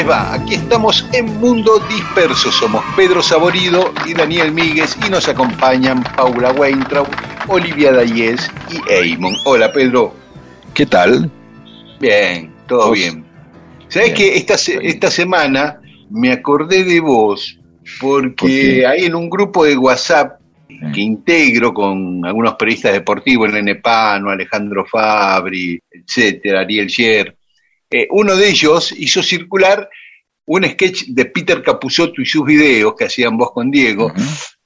Les va? Aquí estamos en Mundo Disperso. Somos Pedro Saborido y Daniel Míguez y nos acompañan Paula Weintraub, Olivia Dayes y Eamon. Hola, Pedro. ¿Qué tal? Bien, todo ¿Vos? bien. ¿Sabés que esta, esta semana me acordé de vos porque hay en un grupo de WhatsApp que integro con algunos periodistas deportivos, el Nene Pano, Alejandro Fabri, etcétera, Ariel Sher. Eh, uno de ellos hizo circular un sketch de Peter Capusotto y sus videos que hacían vos con Diego,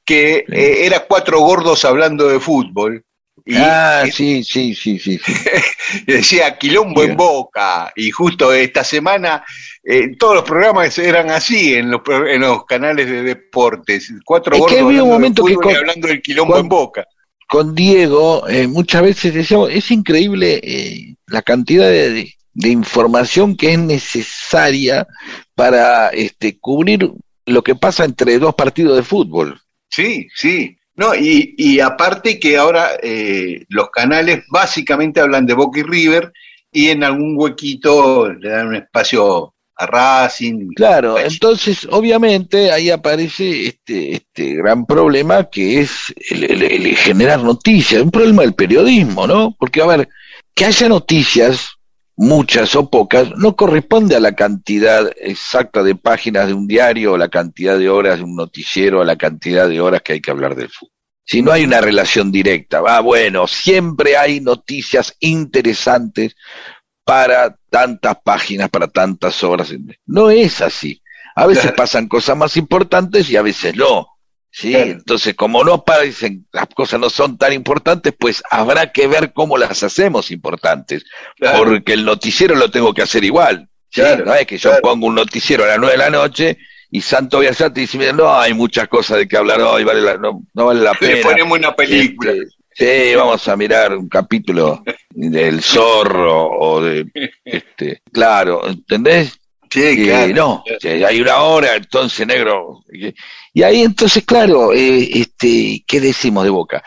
que Sí. eh, era cuatro gordos hablando de fútbol. Y ah, sí, sí, sí, sí. sí. decía quilombo en boca. Y justo esta semana eh, todos los programas eran así en los, pro- en los canales de deportes. Cuatro Es que gordos había un hablando de momento que y con- hablando del quilombo con- en boca. Con Diego, eh, muchas veces decíamos, es increíble eh, la cantidad de, de información que es necesaria para este, cubrir lo que pasa entre dos partidos de fútbol. Sí, sí. No, y, y aparte que ahora eh, los canales básicamente hablan de Boca y River y en algún huequito le dan un espacio a Racing. Claro, Bueno, entonces obviamente ahí aparece este, este gran problema que es el, el- el generar noticias, un problema del periodismo, ¿no? Porque, a ver, que haya noticias, muchas o pocas, no corresponde a la cantidad exacta de páginas de un diario o la cantidad de horas de un noticiero o la cantidad de horas que hay que hablar del fútbol. Si no hay una relación directa, ah, bueno, siempre hay noticias interesantes para tantas páginas, para tantas horas. No es así. A veces pasan cosas más importantes y a veces no. ¿Sí? Claro. Entonces, como no parecen, las cosas no son tan importantes, pues habrá que ver cómo las hacemos importantes. claro, Porque el noticiero lo tengo que hacer igual. ¿sí? Claro, no es que yo pongo un noticiero a las nueve de la noche y Santo Biasati dice, mira, no hay muchas cosas de que hablar hoy, vale la- no, no vale la le pena. ponemos una película. Este, sí, vamos a mirar un capítulo del zorro o de este, claro, ¿entendés? sí, claro. no, hay una hora, entonces negro. Y ahí entonces, claro, eh, este, ¿qué decimos de Boca?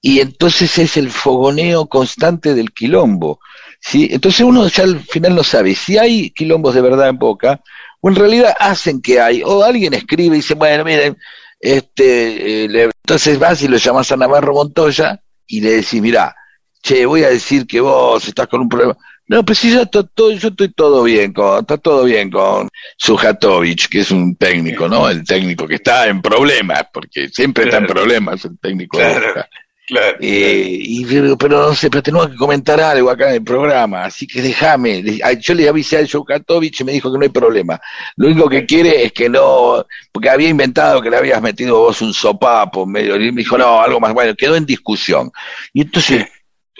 Y entonces es el fogoneo constante del quilombo. ¿sí? Entonces uno ya al final no sabe si hay quilombos de verdad en Boca o en realidad hacen que hay. O alguien escribe y dice, bueno, miren, este, eh, le- entonces vas y lo llamas a Navarro Montoya y le decís, mirá, che, voy a decir que vos estás con un problema. No, pues sí, yo, to- to- yo estoy todo bien con, está todo bien con Sujatovic, que es un técnico, ¿no? El técnico que está en problemas, porque siempre está en Claro. problemas el técnico de Claro. Boca. claro. Eh, y, pero, no sé, pero tenemos que comentar algo acá en el programa, así que déjame. Yo le avisé a Sujatovic y me dijo que no hay problema. Lo único que quiere es que no, porque había inventado que le habías metido vos un sopapo medio, y me dijo, no, algo más, bueno, quedó en discusión. Y entonces,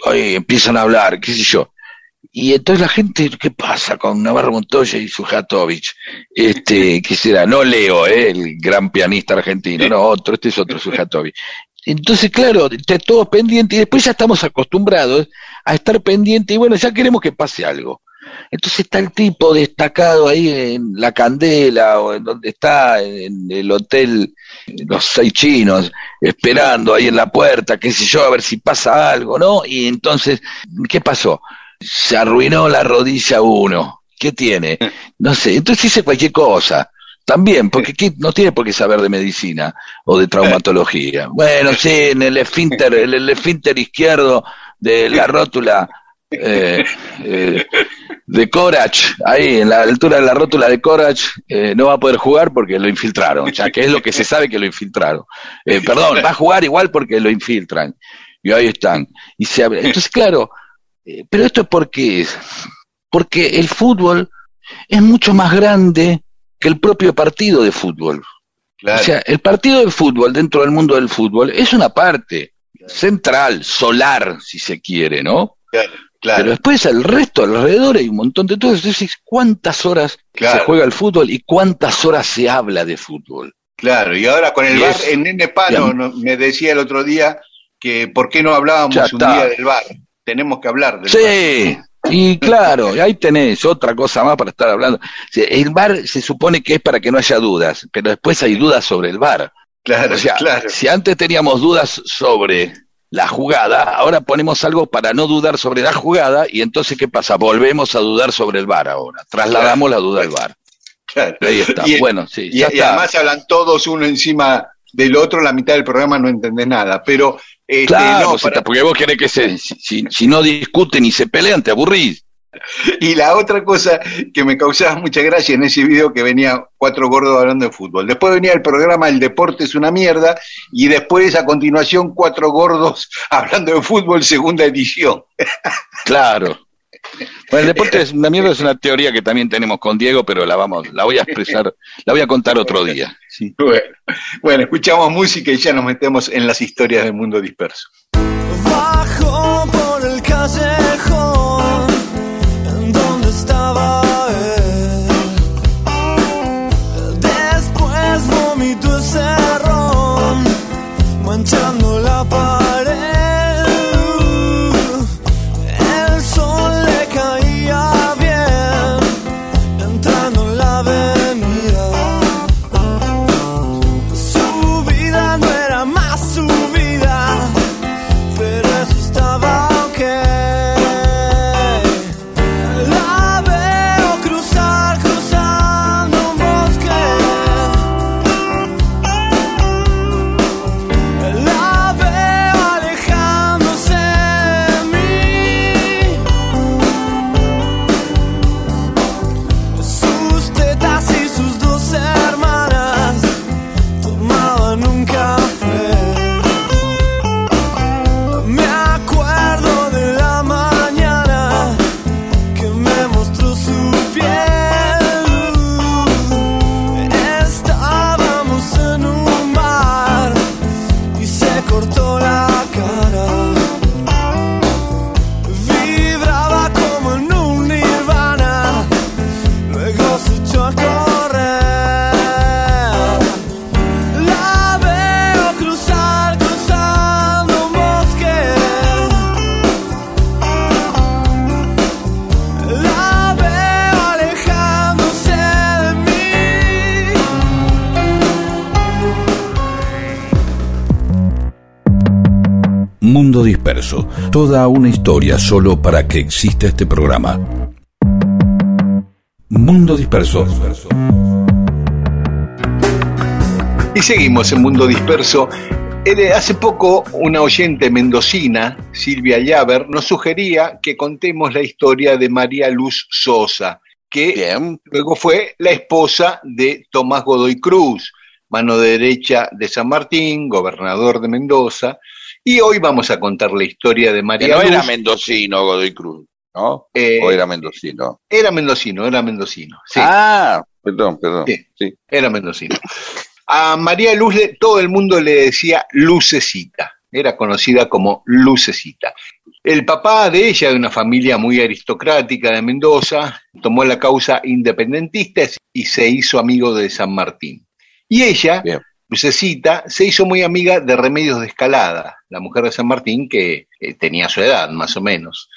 oye, empiezan a hablar, qué sé yo. Y entonces la gente, ¿qué pasa con Navarro Montoya y Sujatovic? Este, ¿qué será? No Leo, ¿eh? el gran pianista argentino, no, otro, este es otro Sujatovic. Entonces, claro, está todo pendiente y después ya estamos acostumbrados a estar pendiente y bueno, ya queremos que pase algo. Entonces está el tipo destacado ahí en la candela o en donde está, en el hotel Los Seis Chinos, esperando ahí en la puerta, qué sé yo, a ver si pasa algo, ¿no? Y entonces, ¿qué pasó? Se arruinó la rodilla uno. ¿Qué tiene? No sé, entonces dice cualquier cosa. También, porque no tiene por qué saber de medicina o de traumatología. Bueno, sí, en el esfínter, el, esfínter izquierdo de la rótula eh, eh, de Corach, ahí en la altura de la rótula de Corach, eh, no va a poder jugar porque lo infiltraron, ya que es lo que se sabe que lo infiltraron. perdón, va a jugar igual porque lo infiltran. Y ahí están. Y se Entonces, claro, pero esto es porque es. Porque el fútbol es mucho más grande que el propio partido de fútbol. O sea, el partido de fútbol dentro del mundo del fútbol es una parte central, solar, si se quiere, ¿no? Claro, claro. Pero después el resto alrededor hay un montón de todo. Entonces, ¿cuántas horas se juega el fútbol y cuántas horas se habla de fútbol? Claro, y ahora con el bar, en Nene Pano me decía el otro día que por qué no hablábamos un día del bar. Tenemos que hablar del sí, y claro, ahí tenés otra cosa más para estar hablando. El bar se supone que es para que no haya dudas, pero después hay dudas sobre el bar. Claro, claro. Si antes teníamos dudas sobre la jugada, ahora ponemos algo para no dudar sobre la jugada y entonces ¿qué pasa? Volvemos a dudar sobre el bar ahora. Trasladamos la duda al bar. Claro. Ahí está. bueno, sí. Y, y además hablan todos uno encima del otro, la mitad del programa no entendés nada. Pero este, claro, porque vos querés que se, si, no discuten y se pelean, te aburrís. Y la otra cosa que me causaba mucha gracia en ese video que venía cuatro gordos hablando de fútbol. Después venía el programa El deporte es una mierda y después a continuación cuatro gordos hablando de fútbol segunda edición. Claro. Bueno, el deporte es una mierda, es una teoría que también tenemos con Diego, pero la vamos, la voy a expresar, la voy a contar otro día. Bueno, escuchamos música y ya nos metemos en las historias del mundo disperso. Disperso, toda una historia solo para que exista este programa. Mundo Disperso. Y seguimos en Mundo Disperso. Eh, hace poco una oyente mendocina, Silvia Llaver, nos sugería que contemos la historia de María Luz Sosa, que luego fue la esposa de Tomás Godoy Cruz, mano derecha de San Martín, gobernador de Mendoza, y hoy vamos a contar la historia de María no era mendocino Godoy Cruz, ¿no? Eh, ¿O era mendocino? Era mendocino, era mendocino. Sí. Ah, perdón, perdón. Sí, era mendocino. A María Luz todo el mundo le decía Lucecita, era conocida como Lucecita. El papá de ella, de una familia muy aristocrática de Mendoza, tomó la causa independentista y se hizo amigo de San Martín. Y ella, Lucecita se hizo muy amiga de Remedios de Escalada, la mujer de San Martín que tenía su edad, más o menos.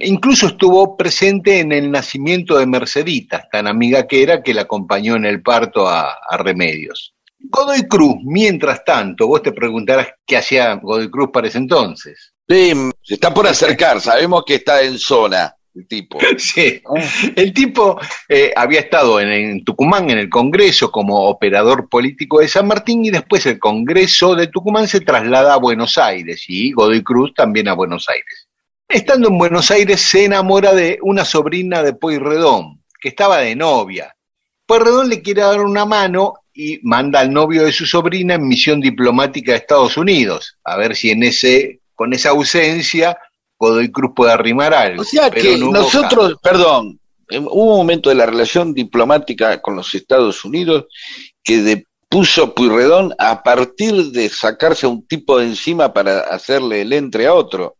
incluso estuvo presente en el nacimiento de Mercedita, tan amiga que era que la acompañó en el parto a, Remedios. Godoy Cruz, mientras tanto, vos te preguntarás qué hacía Godoy Cruz para ese entonces. Sí, se está por acercar, sabemos que está en zona el tipo. Sí, el tipo eh, había estado en, en Tucumán en el Congreso como operador político de San Martín y después el Congreso de Tucumán se traslada a Buenos Aires y Godoy Cruz también a Buenos Aires. Estando en Buenos Aires se enamora de una sobrina de Pueyrredón, que estaba de novia. Pueyrredón le quiere dar una mano y manda al novio de su sobrina en misión diplomática a Estados Unidos, a ver si en ese, con esa ausencia Godoy Cruz puede arrimar algo. O sea pero que no nosotros, caso. perdón, eh, hubo un momento de la relación diplomática con los Estados Unidos que de, puso Puyredón a partir de sacarse a un tipo de encima para hacerle el entre a otro.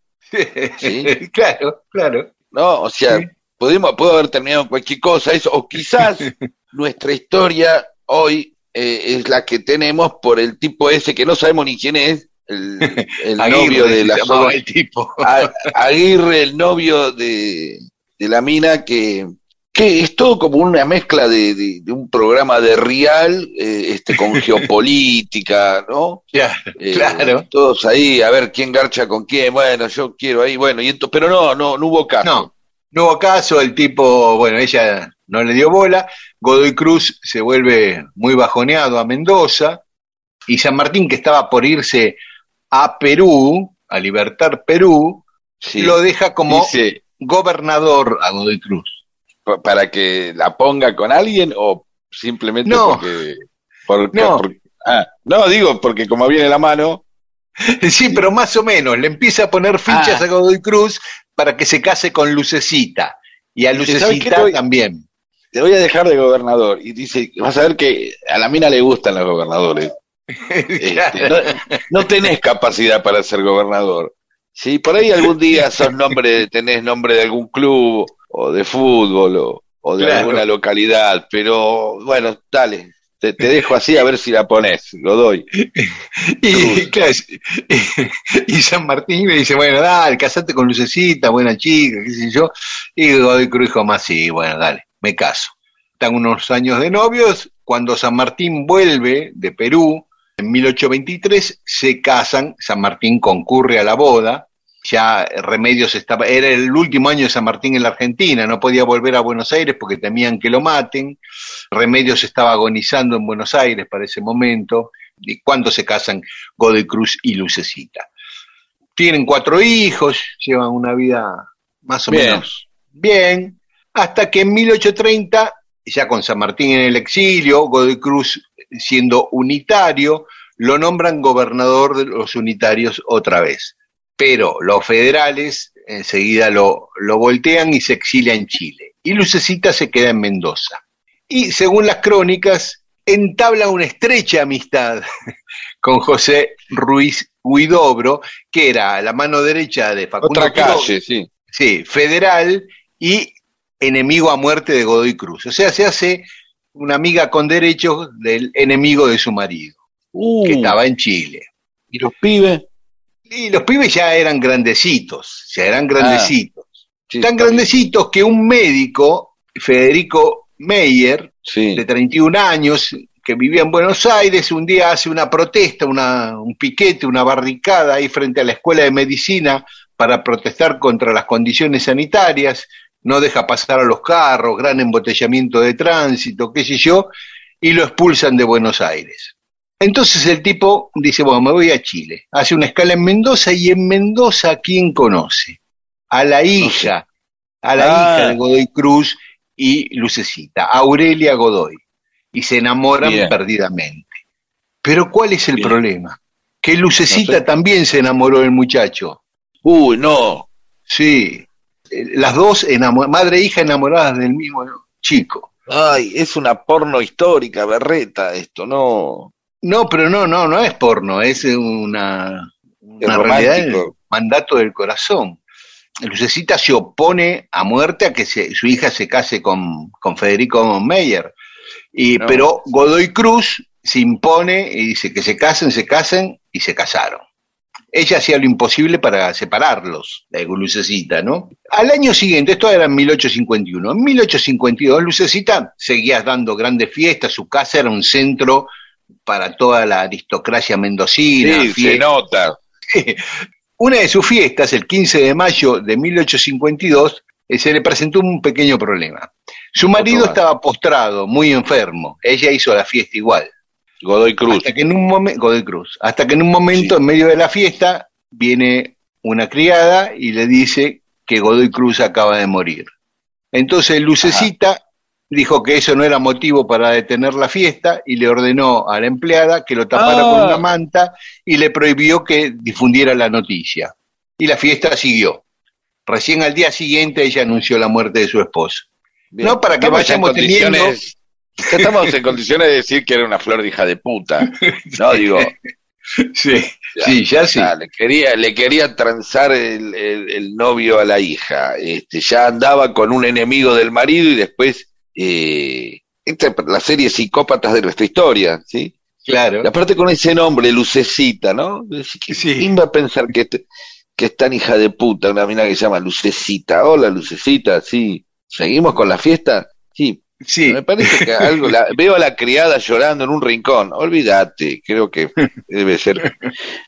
Sí. claro, claro. ¿no? O sea, Sí. podemos, puede haber terminado cualquier cosa, eso, o quizás nuestra historia hoy eh, es la que tenemos por el tipo ese que no sabemos ni quién es, el, el Aguirre, novio de la el tipo. A- Aguirre, el novio de, de la mina, que, que es todo como una mezcla de, de- de un programa de Real eh, este, con geopolítica, ¿no? Ya, Eh, claro. Todos ahí, a ver quién garcha con quién, bueno, yo quiero ahí, bueno, y ento- pero no, no, no hubo caso. No, no hubo caso, el tipo, bueno, ella no le dio bola, Godoy Cruz se vuelve muy bajoneado a Mendoza, y San Martín, que estaba por irse a Perú, a libertar Perú, Sí. lo deja como Dice, gobernador a Godoy Cruz. pa- para que la ponga con alguien o simplemente No. porque, porque- No. porque- ah, no digo porque como viene la mano Sí, pero más o menos, le empieza a poner fichas Ah. a Godoy Cruz para que se case con Lucecita, y a. Lucecita voy- también. te voy a dejar de gobernador y dice vas a ver que a la mina le gustan los gobernadores Este, no, no tenés capacidad para ser gobernador si por ahí algún día sos nombre tenés nombre de algún club o de fútbol o, o de Claro. alguna localidad pero bueno dale te, te dejo así a ver si la pones lo doy Y, claro, y San Martín le dice, bueno, dale, casate con Lucecita, buena chica, qué sé yo. Y Godoy Cruz dijo más, sí, bueno, dale, me caso. Están unos años de novios, cuando San Martín vuelve de Perú, en 1823, se casan, San Martín concurre a la boda, ya Remedios estaba, era el último año de San Martín en la Argentina, no podía volver a Buenos Aires porque temían que lo maten, Remedios estaba agonizando en Buenos Aires para ese momento, y cuando se casan Godoy Cruz y Lucecita. Tienen cuatro hijos, llevan una vida más o Bien. menos bien, hasta que en 1830, ya con San Martín en el exilio, Godoy Cruz siendo unitario, lo nombran gobernador de los unitarios otra vez. Pero los federales enseguida lo, lo voltean y se exilia en Chile. Y Lucecita se queda en Mendoza. Y según las crónicas, entabla una estrecha amistad con José Ruiz Huidobro, que era la mano derecha de Facundo otra Quiroga, calle sí sí, federal y enemigo a muerte de Godoy Cruz. O sea, se hace una amiga con derechos del enemigo de su marido, Uh, que estaba en Chile. y los pibes Y los pibes ya eran grandecitos, ya eran grandecitos. Sí, Tan grandecitos que un médico, Federico Meyer, sí. de 31 años, que vivía en Buenos Aires, un día hace una protesta, una, un piquete, una barricada ahí frente a la Escuela de Medicina para protestar contra las condiciones sanitarias, no deja pasar a los carros, gran embotellamiento de tránsito, qué sé yo, y lo expulsan de Buenos Aires. Entonces el tipo dice, bueno, me voy a Chile, hace una escala en Mendoza y en Mendoza, ¿a quién conoce? A la hija, a la Ah. hija de Godoy Cruz y Lucecita, Aurelia Godoy, y se enamoran Bien. perdidamente. Pero ¿cuál es el Bien. problema? Que Lucecita No sé. también se enamoró del muchacho. uy no Sí, las dos, madre e hija enamoradas del mismo chico. Ay, es una porno histórica, berreta, esto, no. No, pero no, no, no es porno, es una, una realidad del mandato del corazón. Lucecita se opone a muerte a que se- su hija se case con, con Federico Meyer. Y, No. Pero Godoy Cruz se impone y dice que se casen, se casen y se casaron. Ella hacía lo imposible para separarlos, la Lucecita, ¿no? Al año siguiente, esto era en 1851, en 1852 Lucecita seguía dando grandes fiestas, su casa era un centro para toda la aristocracia mendocina. Sí, se nota. Una de sus fiestas, el 15 de mayo de 1852, eh, se le presentó un pequeño problema. Su marido estaba postrado, muy enfermo. Ella hizo la fiesta igual. Godoy Cruz. Hasta que en un momento, Godoy Cruz, hasta que en un momento, Sí. en medio de la fiesta, viene una criada y le dice que Godoy Cruz acaba de morir. Entonces Lucecita dijo que eso no era motivo para detener la fiesta y le ordenó a la empleada que lo tapara Ah. con una manta y le prohibió que difundiera la noticia. Y la fiesta siguió. Recién al día siguiente ella anunció la muerte de su esposo. Bien. No, para que Estamos vayamos teniendo- ya estamos en condiciones de decir que era una flor de hija de puta. No, digo, Sí, sí, ya sí. ya, le quería, le quería transar el, el- el novio a la hija. Este, ya andaba con un enemigo del marido y después eh, esta, la serie Psicópatas de nuestra historia, ¿sí? Claro. Y aparte con ese nombre, Lucecita, ¿no? ¿Qui- Sí. ¿Quién va a pensar que, este- que es tan hija de puta una mina que se llama Lucecita? Hola, Lucecita, sí. ¿Seguimos con la fiesta? Sí. Sí. Me parece que algo, la- veo a la criada llorando en un rincón. Olvídate, creo que debe ser,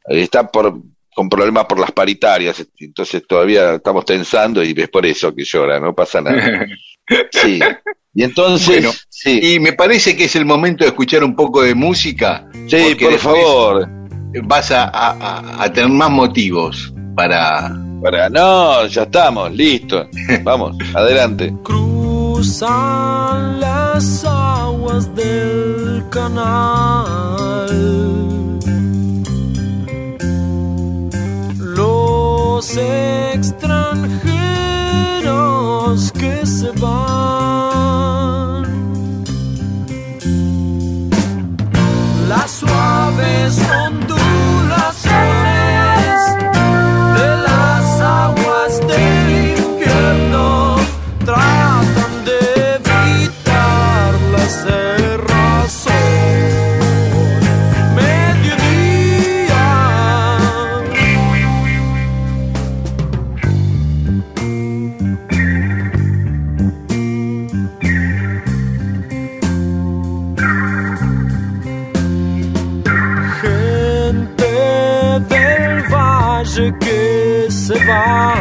está por, con problemas por las paritarias, entonces todavía estamos tensando y es por eso que llora, no pasa nada. Sí. Y entonces, Bueno, sí, Y me parece que es el momento de escuchar un poco de música. sí, por favor. Vas a, a- a- a tener más motivos para. Para, no, ya estamos, listo. Vamos, adelante. Cruzan las aguas del canal. Los extranjeros que se van. Las suaves ondulaciones que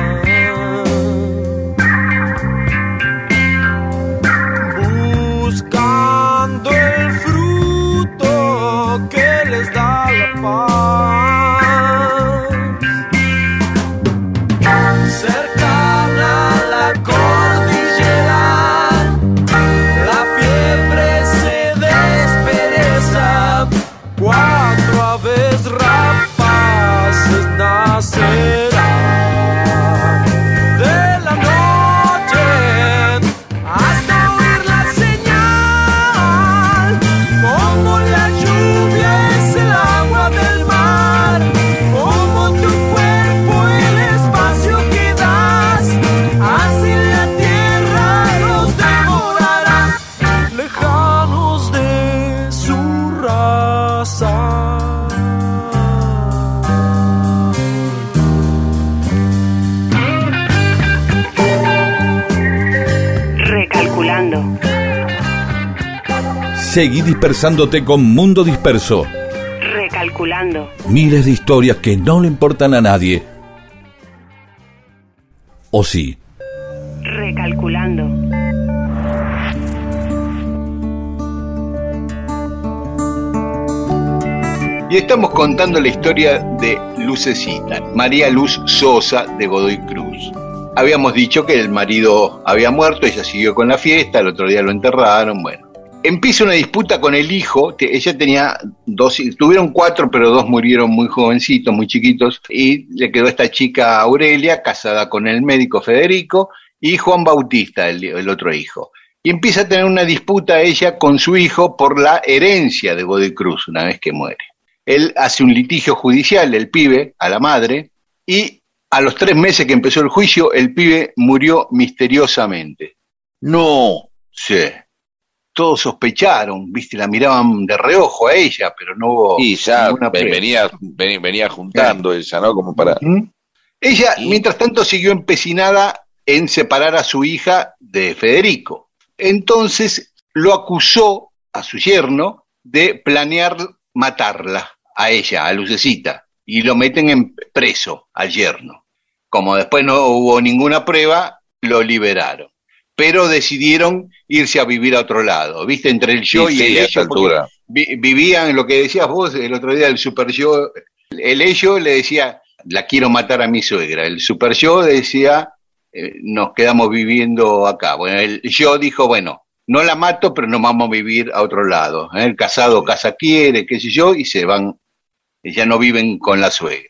Seguí dispersándote con Mundo Disperso. Recalculando. Miles de historias que no le importan a nadie. ¿O sí? Recalculando. Y estamos contando la historia de Lucecita, María Luz Sosa de Godoy Cruz. Habíamos dicho que el marido había muerto, ella siguió con la fiesta, el otro día lo enterraron, bueno. Empieza una disputa con el hijo, te- ella tenía dos, tuvieron cuatro, pero dos murieron muy jovencitos, muy chiquitos, y le quedó esta chica Aurelia, casada con el médico Federico, y Juan Bautista, el, el otro hijo. Y empieza a tener una disputa ella con su hijo por la herencia de Godoy Cruz una vez que muere. Él hace un litigio judicial, el pibe, a la madre, y a los tres meses que empezó el juicio, el pibe murió misteriosamente. No, Sí. Todos sospecharon, viste, la miraban de reojo a ella, pero no hubo y ya venía, ven- venía juntando ella, ¿no? Como para... ¿Mm? Ella, Y- mientras tanto, siguió empecinada en separar a su hija de Federico. Entonces lo acusó a su yerno de planear matarla, a ella, a Lucecita, y lo meten en preso al yerno. Como después no hubo ninguna prueba, lo liberaron. Pero decidieron irse a vivir a otro lado, ¿viste? Entre el yo Sí, y sí, el ello. porque vi- vivían lo que decías vos el otro día, el super yo. El ello le decía, la quiero matar a mi suegra. El super yo decía, eh, nos quedamos viviendo acá. Bueno, el yo dijo, bueno, no la mato, pero nos vamos a vivir a otro lado. ¿eh? El casado casa quiere, qué sé yo, y se van, ya no viven con la suegra.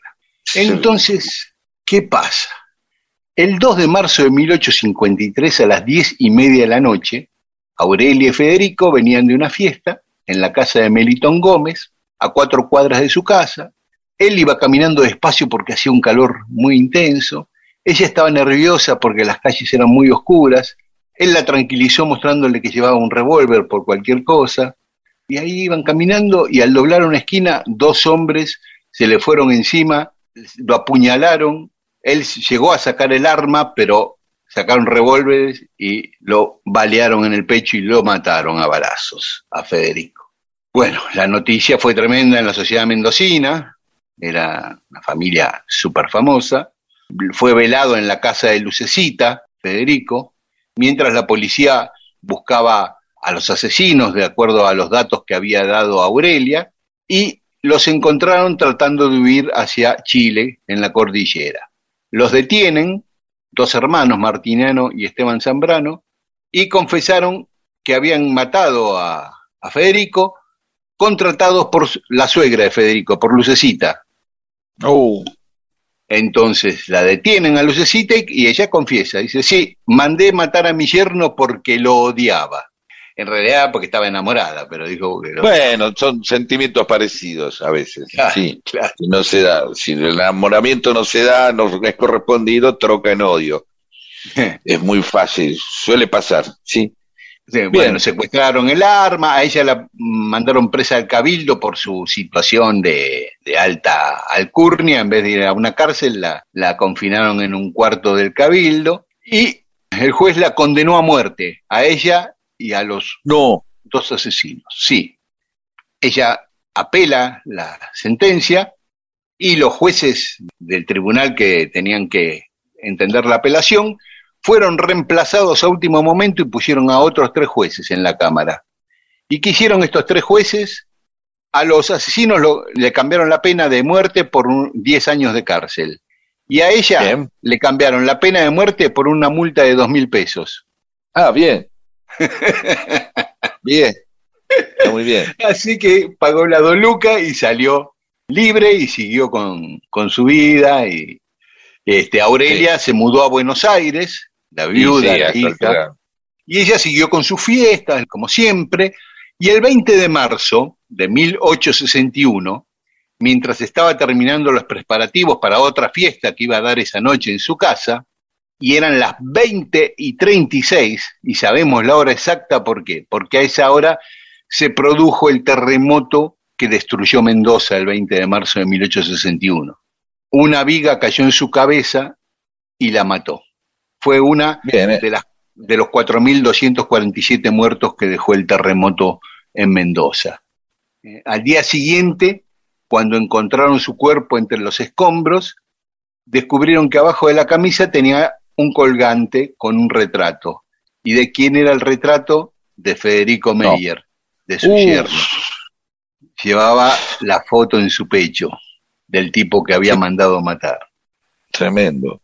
Entonces, ¿qué pasa? El 2 de marzo de 1853 a las diez y media de la noche, Aurelia y Federico venían de una fiesta en la casa de Melitón Gómez, a cuatro cuadras de su casa. Él iba caminando despacio porque hacía un calor muy intenso. Ella estaba nerviosa porque las calles eran muy oscuras. Él la tranquilizó mostrándole que llevaba un revólver por cualquier cosa. Y ahí iban caminando y al doblar una esquina, dos hombres se le fueron encima, lo apuñalaron. Él llegó a sacar el arma, pero sacaron revólveres y lo balearon en el pecho y lo mataron a balazos a Federico. Bueno, la noticia fue tremenda en la sociedad mendocina, era una familia súper famosa, fue velado en la casa de Lucecita, Federico, mientras la policía buscaba a los asesinos de acuerdo a los datos que había dado Aurelia y los encontraron tratando de huir hacia Chile en la cordillera. Los detienen, dos hermanos, Martiniano y Esteban Zambrano, y confesaron que habían matado a, a Federico, contratados por la suegra de Federico, por Lucecita. Uh, Entonces la detienen a Lucecita y, y ella confiesa, dice, sí, mandé matar a mi yerno porque lo odiaba. En realidad porque estaba enamorada, pero dijo que lo bueno, son sentimientos parecidos a veces. Claro, sí. claro. Si no se da, si el enamoramiento no se da, no es correspondido, troca en odio. Es muy fácil, suele pasar, sí. Sí, bueno, secuestraron el arma, a ella la mandaron presa al cabildo por su situación de, de alta alcurnia, en vez de ir a una cárcel, la, la confinaron en un cuarto del cabildo y el juez la condenó a muerte, a ella y a los No, dos asesinos. Sí, ella apela la sentencia y los jueces del tribunal que tenían que entender la apelación fueron reemplazados a último momento y pusieron a otros tres jueces en la Cámara. ¿Y qué hicieron estos tres jueces? A los asesinos lo- le cambiaron la pena de muerte por un- 10 años de cárcel. Y a ella Bien. le cambiaron la pena de muerte por una multa de dos mil pesos. ah, bien. bien. Está muy bien. Así que pagó la doluca y salió libre y siguió con, con su vida. Y este, Aurelia se mudó a Buenos Aires, la viuda, Sí, la hija, y ella siguió con sus fiestas, como siempre. Y el 20 de marzo de 1861, mientras estaba terminando los preparativos para otra fiesta que iba a dar esa noche en su casa, y eran las 20 y 36, y sabemos la hora exacta por qué, porque a esa hora se produjo el terremoto que destruyó Mendoza el 20 de marzo de 1861. Una viga cayó en su cabeza y la mató. Fue una Bien, eh. de, las, de los 4.247 muertos que dejó el terremoto en Mendoza. Eh, al día siguiente, cuando encontraron su cuerpo entre los escombros, descubrieron que abajo de la camisa tenía un colgante con un retrato. ¿Y de quién era el retrato? De Federico No. Meyer, de su Uf. yerno. Llevaba la foto en su pecho del tipo que había mandado matar. Tremendo.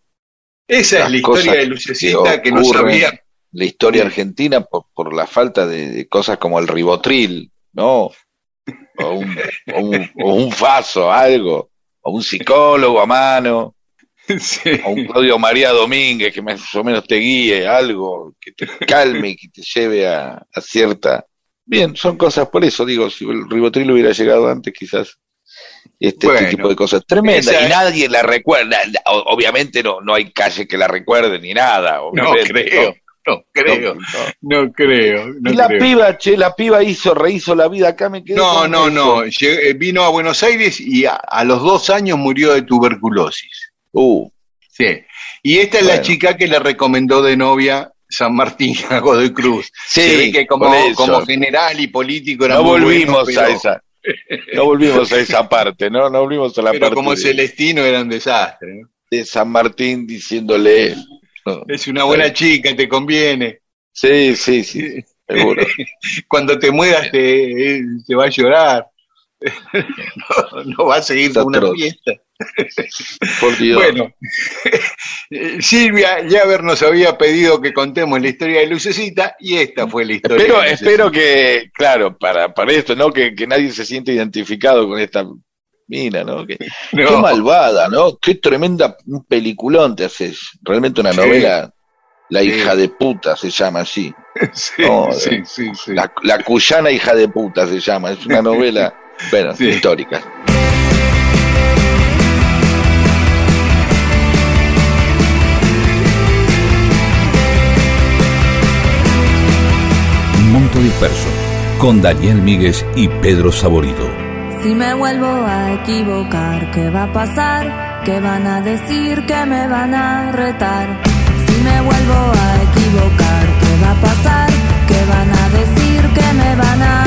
Esa Las es la historia de que Lucecita que no ocurren. sabía La historia argentina por, por la falta de, de cosas como el ribotril, ¿no? O un, o un, o un faso, algo. O un psicólogo a mano. Sí. O un Claudio María Domínguez que más o menos te guíe, algo que te calme y que te lleve a, a cierta. Bien, son cosas, por eso digo, si el ribotril hubiera llegado antes, quizás este, Bueno, este tipo de cosas tremendas. esa Y nadie la recuerda. Obviamente no, no hay calle que la recuerde ni nada. No creo, no creo, No, no creo. no y la creo. piba, che, la piba hizo, rehizo la vida acá, me quedé No, no, eso. no. Llegué- vino a Buenos Aires y a, a los dos años murió de tuberculosis. Uh, Sí. Y esta es la chica que le recomendó de novia San Martín a Godoy Cruz. Sí, que como, general y político era no muy volvimos bueno, a pero- esa, no volvimos a esa parte, ¿no? No volvimos a la Pero parte como de, Celestino era un desastre. ¿no? de San Martín diciéndole Es una buena chica, te conviene. Sí, sí, sí, seguro. Cuando te mueras te, te va a llorar. No, no va a seguir Está una fiesta. Por Dios. Bueno, Silvia Yaver nos había pedido que contemos la historia de Lucecita y esta fue la historia. De Lucecita. espero que, claro, para, para esto, ¿no? Que, que nadie se siente identificado con esta mina, ¿no? Que, No. Qué malvada, ¿no? Qué tremenda un peliculón te haces. Realmente una Sí. novela, La Sí. hija de puta se llama así. Sí, No, sí, eh, sí, sí. La, la cuyana hija de puta se llama. Es una novela, bueno, Sí. histórica. Mundo Disperso, con Daniel Míguez y Pedro Saborido. Si me vuelvo a equivocar, ¿qué va a pasar? ¿Qué van a decir? ¿Qué me van a retar? Si me vuelvo a equivocar, ¿qué va a pasar? ¿Qué van a decir? ¿Qué me van a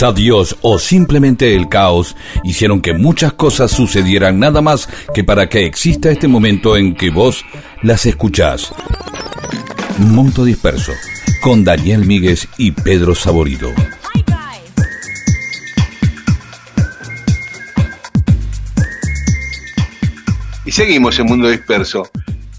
Quizá Dios o simplemente el caos hicieron que muchas cosas sucedieran nada más que para que exista este momento en que vos las escuchás. Mundo Disperso, con Daniel Míguez y Pedro Saborido. Y seguimos en Mundo Disperso.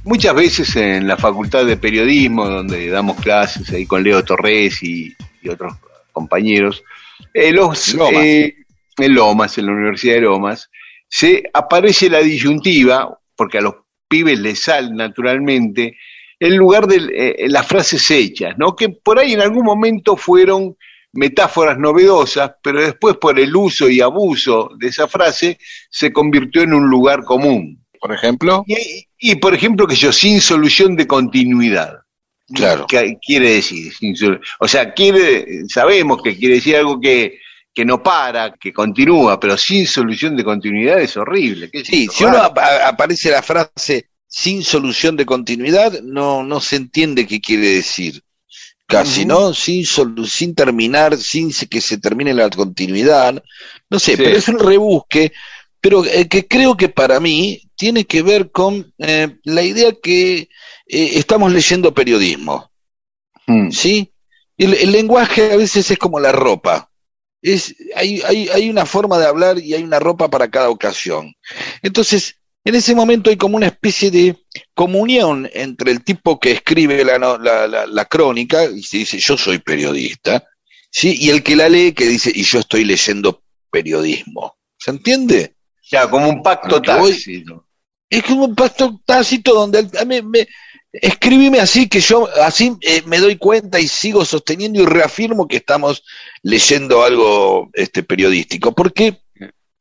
Muchas veces en la Facultad de Periodismo, donde damos clases ahí con Leo Torres y otros compañeros, eh, los, Lomas. eh, en Lomas, en la Universidad de Lomas, se aparece la disyuntiva, porque a los pibes les sale naturalmente, en lugar de eh, las frases hechas, ¿no? que por ahí en algún momento fueron metáforas novedosas, pero después por el uso y abuso de esa frase se convirtió en un lugar común. Por ejemplo, Y, y, por ejemplo, que yo, sin solución de continuidad. Claro. ¿Qué quiere decir? O sea, quiere, sabemos que quiere decir algo que, que no para, que continúa, pero sin solución de continuidad es horrible. ¿Qué es sí, si uno aparece la frase sin solución de continuidad, no, no se entiende qué quiere decir. Casi. ¿no? Sin, solu- sin terminar, sin que se termine la continuidad. No sé, Sí. pero es un rebusque, pero eh, que creo que para mí tiene que ver con eh, la idea que eh, estamos leyendo periodismo. Mm. ¿sí? El, el lenguaje a veces es como la ropa. Es, hay, hay, hay una forma de hablar y hay una ropa para cada ocasión. Entonces, en ese momento hay como una especie de comunión entre el tipo que escribe la, la, la- la crónica y se dice yo soy periodista, ¿sí? y el que la lee que dice y yo estoy leyendo periodismo. ¿Se entiende? Ya, como un pacto voy- tácito. Es como un pacto tácito donde mí me, escribime así que yo así eh, me doy cuenta y sigo sosteniendo y reafirmo que estamos leyendo algo este periodístico, porque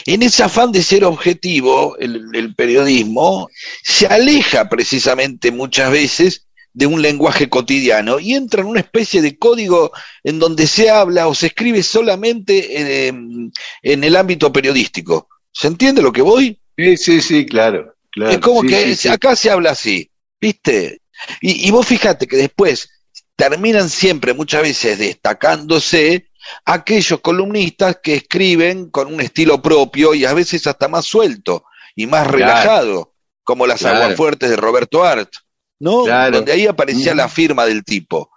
en ese afán de ser objetivo, el, el periodismo se aleja precisamente muchas veces de un lenguaje cotidiano y entra en una especie de código en donde se habla o se escribe solamente en, en el ámbito periodístico. ¿Se entiende lo que voy? Sí, sí, sí, claro. claro. es como Sí, que sí, sí. acá se habla así, ¿viste? Y, y vos fíjate que después terminan siempre muchas veces destacándose aquellos columnistas que escriben con un estilo propio y a veces hasta más suelto y más Claro. relajado, como las Claro. aguafuertes de Roberto Art, ¿no? Claro. Donde ahí aparecía la firma del tipo.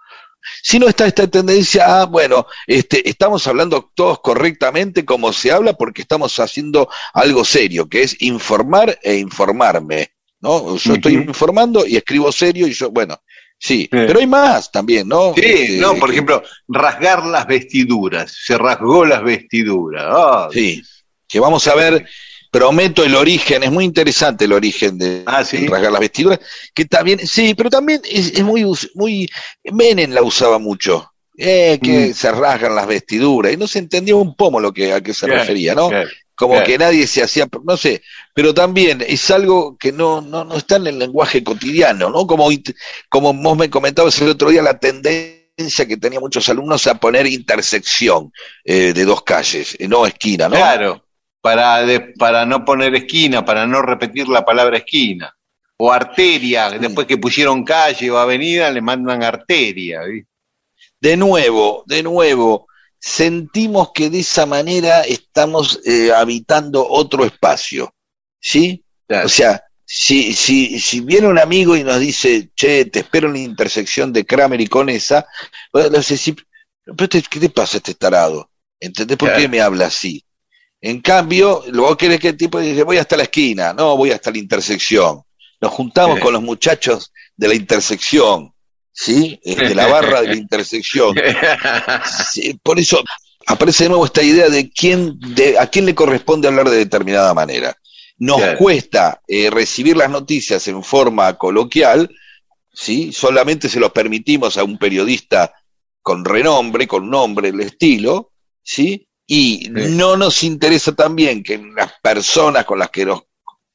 Si no está esta tendencia a, bueno, este, estamos hablando todos correctamente como se habla porque estamos haciendo algo serio, que es informar e informarme, ¿no? Yo estoy informando y escribo serio y yo, bueno, sí, pero hay más también, ¿no? Sí, Este, no, por que- ejemplo, rasgar las vestiduras. Se rasgó las vestiduras. Ah, Sí, que vamos a ver, prometo el origen, es muy interesante el origen de, Ah, ¿sí? de rasgar las vestiduras, que también, sí, pero también es, es muy, muy, Menem la usaba mucho, eh, que Mm. se rasgan las vestiduras, y no se entendía un pomo lo que, a qué se refería, ¿no? Como claro. que nadie se hacía, no sé, pero también es algo que no, no, no está en el lenguaje cotidiano, ¿no? Como, como vos me comentabas el otro día, la tendencia que tenía muchos alumnos a poner intersección eh, de dos calles, eh, no esquina, ¿no? Claro, para, de- para no poner esquina, para no repetir la palabra esquina. O arteria, después que pusieron calle o avenida, le mandan arteria. De nuevo, de nuevo, sentimos que de esa manera estamos eh, habitando otro espacio, ¿sí? Claro. O sea, si, si, si viene un amigo y nos dice, che, te espero en la intersección de Kramer y Conesa, sí, pero te- ¿qué te pasa este tarado? ¿Entendés por qué me habla así? En cambio, luego querés que el tipo dice, voy hasta la esquina, no, voy hasta la intersección. Nos juntamos Sí. con los muchachos de la intersección, ¿sí? Este, la barra de la intersección. Sí, por eso aparece de nuevo esta idea de quién, de, a quién le corresponde hablar de determinada manera. Nos Claro. cuesta eh, recibir las noticias en forma coloquial, ¿sí? Solamente se los permitimos a un periodista con renombre, con nombre, el estilo, ¿sí? Y no nos interesa también que las personas con las que nos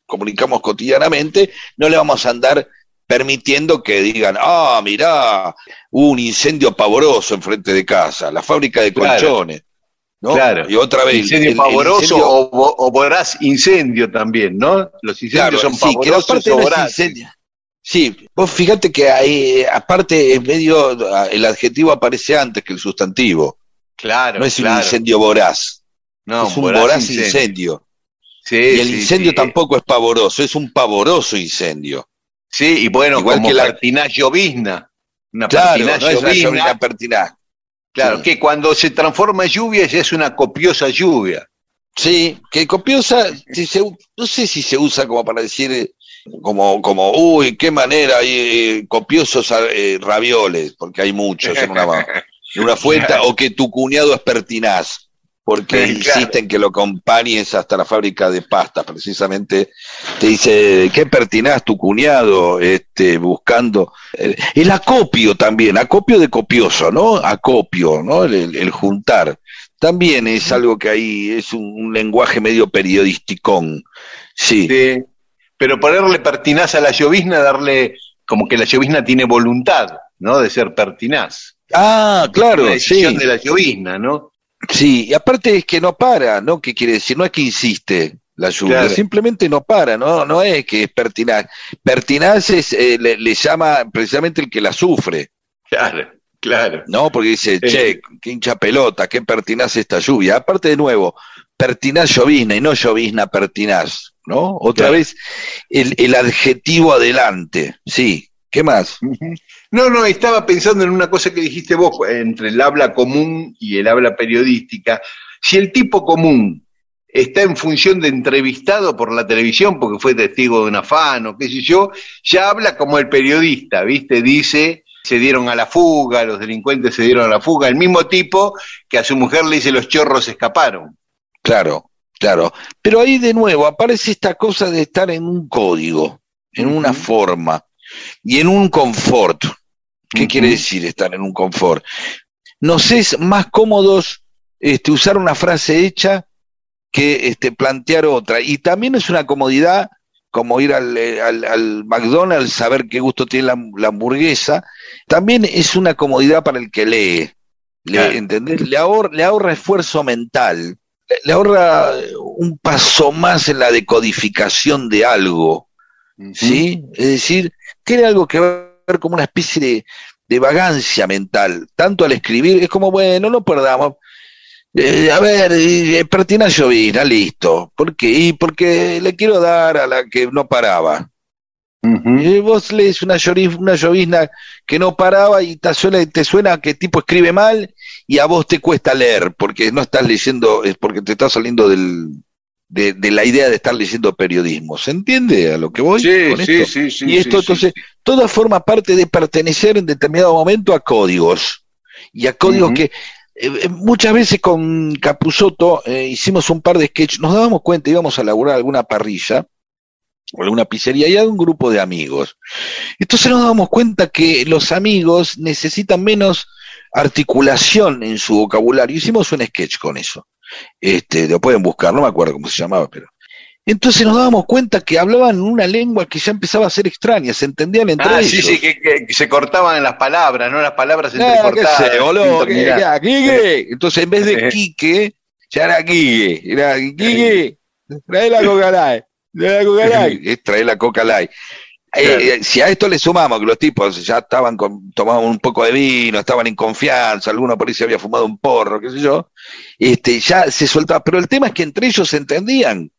comunicamos cotidianamente, no le vamos a andar permitiendo que digan, ah, mirá, hubo un incendio pavoroso enfrente de casa, la fábrica de Claro. colchones. ¿no? Claro. Y otra vez. Incendio el- el pavoroso incendio- o, vo- o voraz incendio también, ¿no? Los incendios Claro, son sí, que pavorosos aparte o no es voraces. incendio. Sí, vos fíjate que ahí, aparte es medio, el adjetivo aparece antes que el sustantivo. Claro, No es claro. un incendio voraz, No, es un voraz, incendio. Sí, y el sí, incendio sí. tampoco es pavoroso, es un pavoroso incendio. Sí, y bueno, Igual como que la- pertinaz llovizna. Una Claro, pertinaz no es una llovizna, pertinaz. Claro, Sí. que cuando se transforma en lluvia ya es una copiosa lluvia. Sí, que copiosa, si se- no sé si se usa como para decir, como, como uy, qué manera, hay eh, copiosos eh, ravioles, porque hay muchos en una, en una fuente, o que tu cuñado es pertinaz, porque Sí, insisten que lo acompañes hasta la fábrica de pastas, precisamente te dice, qué pertinaz tu cuñado, este, buscando, el, el acopio también, acopio de copioso, ¿no? Acopio, ¿no? El, el- el juntar. También es algo que ahí es un, un lenguaje medio periodísticón. Sí, Sí. Pero ponerle pertinaz a la llovizna, darle como que la llovizna tiene voluntad, ¿no? De ser pertinaz. Ah, claro, Una sí. de la llovizna, ¿no? Sí, y aparte es que no para, ¿no? ¿Qué quiere decir? No es que insiste la lluvia, Claro. simplemente no para, ¿no? No es que es pertinaz. Pertinaz es, eh, le, le llama precisamente el que la sufre, Claro, claro. ¿no? Porque dice, Sí. che, qué hincha pelota, qué pertinaz esta lluvia. Aparte de nuevo, pertinaz llovizna y no llovizna pertinaz, ¿no? Otra Claro. vez el, el adjetivo adelante, sí. ¿Qué más? No, no, estaba pensando en una cosa que dijiste vos, entre el habla común y el habla periodística. Si el tipo común está en función de entrevistado por la televisión, porque fue testigo de un afán o qué sé yo, ya habla como el periodista, ¿viste? Dice, se dieron a la fuga, los delincuentes se dieron a la fuga, el mismo tipo que a su mujer le dice los chorros escaparon. Claro, claro. Pero ahí de nuevo aparece esta cosa de estar en un código, en una forma y en un confort. ¿Qué quiere decir estar en un confort? Nos es más cómodos este, usar una frase hecha que este, plantear otra. Y también es una comodidad como ir al, eh, al, al McDonald's, saber qué gusto tiene la, la hamburguesa, también es una comodidad para el que lee. Le. ¿entendés? Le, ahorra, le ahorra esfuerzo mental, le, le ahorra un paso más en la decodificación de algo, ¿sí? Es decir, tiene algo que ver como una especie de, de vagancia mental, tanto al escribir, es como, bueno, no perdamos. Eh, a ver, eh, pertinacio Vina, listo. ¿Por qué? Y porque le quiero dar a la que no paraba. Y vos lees una, una llovizna que no paraba y te suena, te suena que tipo escribe mal y a vos te cuesta leer porque no estás leyendo, es porque te estás saliendo del, de, de la idea de estar leyendo periodismo. ¿Se entiende a lo que voy Sí, con sí, esto? sí, sí, y esto, sí, sí, entonces, todo forma parte de pertenecer en determinado momento a códigos. Y a códigos que eh, eh, muchas veces con Capusotto eh, hicimos un par de sketches, nos dábamos cuenta, íbamos a laburar alguna parrilla o alguna pizzería y había un grupo de amigos. Entonces nos dábamos cuenta que los amigos necesitan menos articulación en su vocabulario. Hicimos un sketch con eso. Este, lo pueden buscar, no me acuerdo cómo se llamaba, pero. Entonces nos dábamos cuenta que hablaban una lengua que ya empezaba a ser extraña, se entendían entre Ah, ellos. sí, sí, que, que- se cortaban en las palabras, ¿no? Las palabras Ah, sé, boludo, que- Quique. Entonces en vez de Quique, ya era Quique. Era Quique, trae la coca light. Trae la coca light. Trae la coca light. Eh, Claro. eh, si a esto le sumamos que los tipos ya estaban con, tomaban un poco de vino, estaban en confianza, alguno por ahí se había fumado un porro, qué sé yo, este, ya se soltaba. Pero el tema es que entre ellos se entendían.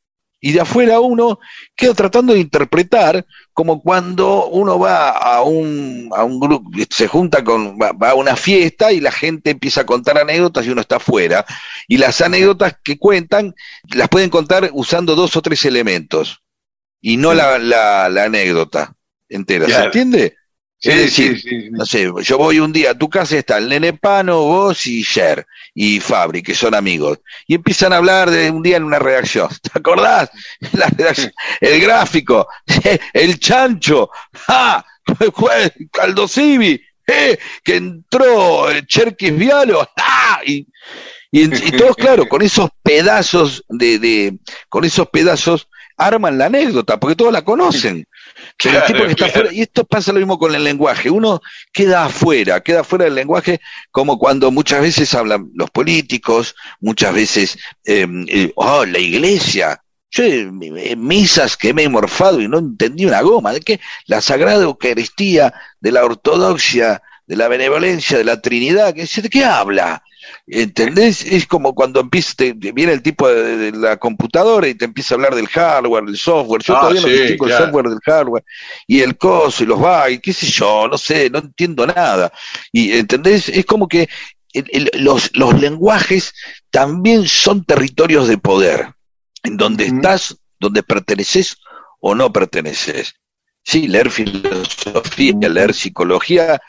Y de afuera uno queda tratando de interpretar como cuando uno va a un, a un grupo, se junta con, va, va a una fiesta y la gente empieza a contar anécdotas y uno está afuera. Y las anécdotas que cuentan las pueden contar usando dos o tres elementos y no la, la, la anécdota entera. ¿Se entiende? Sí, es decir, sí, sí, sí. no sé, yo voy un día a tu casa, está el nene Pano, vos y Cher y Fabri, que son amigos, y empiezan a hablar de un día en una redacción. ¿Te acordás? La redacción, el gráfico, el chancho, ¡ah! Caldo Civi, ¡eh! que entró eh, Cherkis Vialo, ¡ah! Y, y, todos, claro, con esos pedazos de, de, con esos pedazos arman la anécdota, porque todos la conocen. Pero el Claro, tipo que está claro. afuera- y esto pasa lo mismo con el lenguaje, uno queda afuera, queda afuera del lenguaje, como cuando muchas veces hablan los políticos, muchas veces, eh, eh, oh, la iglesia, yo eh, misas que me he morfado y no entendí una goma, de que la sagrada Eucaristía, de la ortodoxia, de la benevolencia, de la Trinidad, ¿de qué habla? ¿Entendés? Es como cuando empieza, te- viene el tipo de, de la computadora y te empieza a hablar del hardware, del software. Yo Ah, todavía no sí, distingo el claro. software del hardware y el coso y los bytes, qué sé yo, no sé, no entiendo nada. Y ¿entendés? Es como que el- el- los, los lenguajes también son territorios de poder, en donde estás, donde perteneces o no perteneces. Sí, leer filosofía, leer psicología,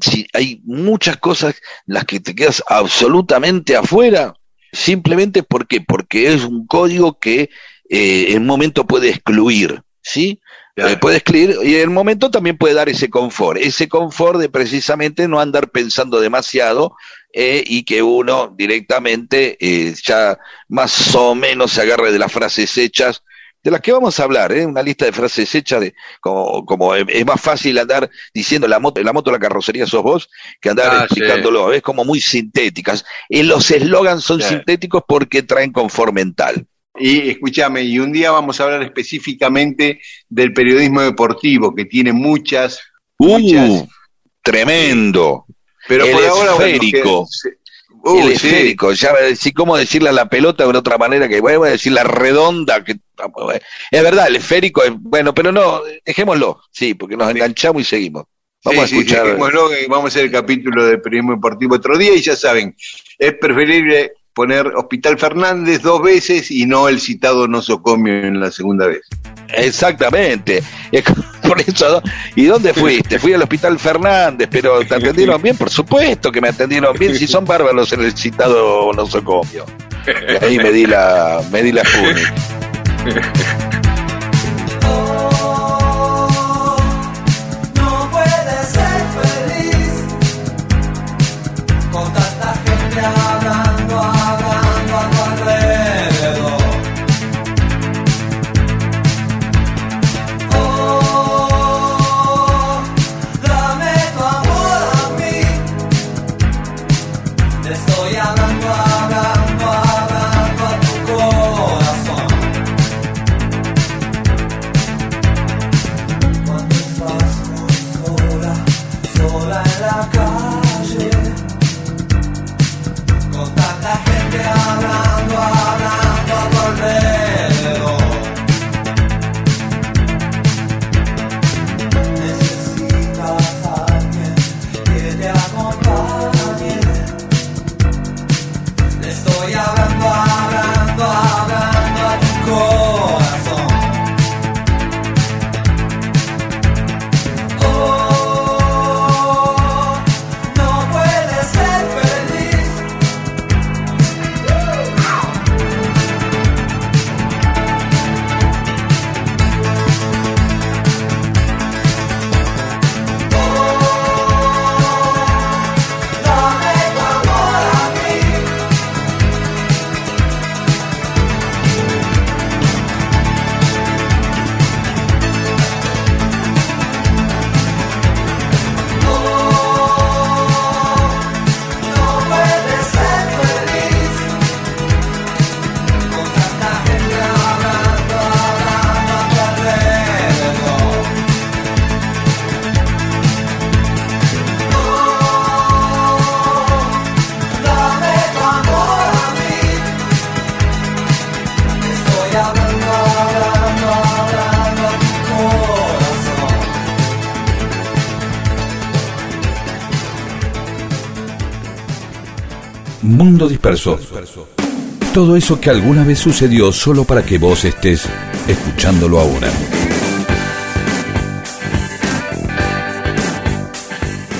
si hay muchas cosas las que te quedas absolutamente afuera, simplemente ¿por qué? porque es un código que eh, en un momento puede excluir, ¿sí? Claro. Eh, puede excluir y en un momento también puede dar ese confort, ese confort de precisamente no andar pensando demasiado eh, y que uno directamente eh, ya más o menos se agarre de las frases hechas, de las que vamos a hablar, ¿eh? una lista de frases hechas, de, como, como es, más fácil andar diciendo la moto, la moto, la carrocería sos vos, que andar Ah, explicándolo, es como muy sintéticas. Y los eslogans son sintéticos porque traen confort mental. Y escúchame, y un día vamos a hablar específicamente del periodismo deportivo, que tiene muchas, muchas. Uh, tremendo. Pero el por ahora, bueno, esférico. que- Uh, el sí. esférico, ya decir cómo decirle a la pelota de otra manera que voy a decir la redonda, que es verdad, el esférico es bueno, pero no, dejémoslo, sí, porque nos enganchamos y seguimos. Vamos Sí, a sí, escuchar. dejémoslo, que vamos a hacer el capítulo de periodismo deportivo otro día y ya saben, es preferible poner Hospital Fernández dos veces y no el citado nosocomio en la segunda vez. Exactamente. Es Por eso, ¿y dónde fuiste? Fui al Hospital Fernández, pero ¿te atendieron bien? Por supuesto que me atendieron bien, si son bárbaros en el citado nosocomio. Y ahí me di la, me di la. disperso. Todo eso que alguna vez sucedió solo para que vos estés escuchándolo ahora.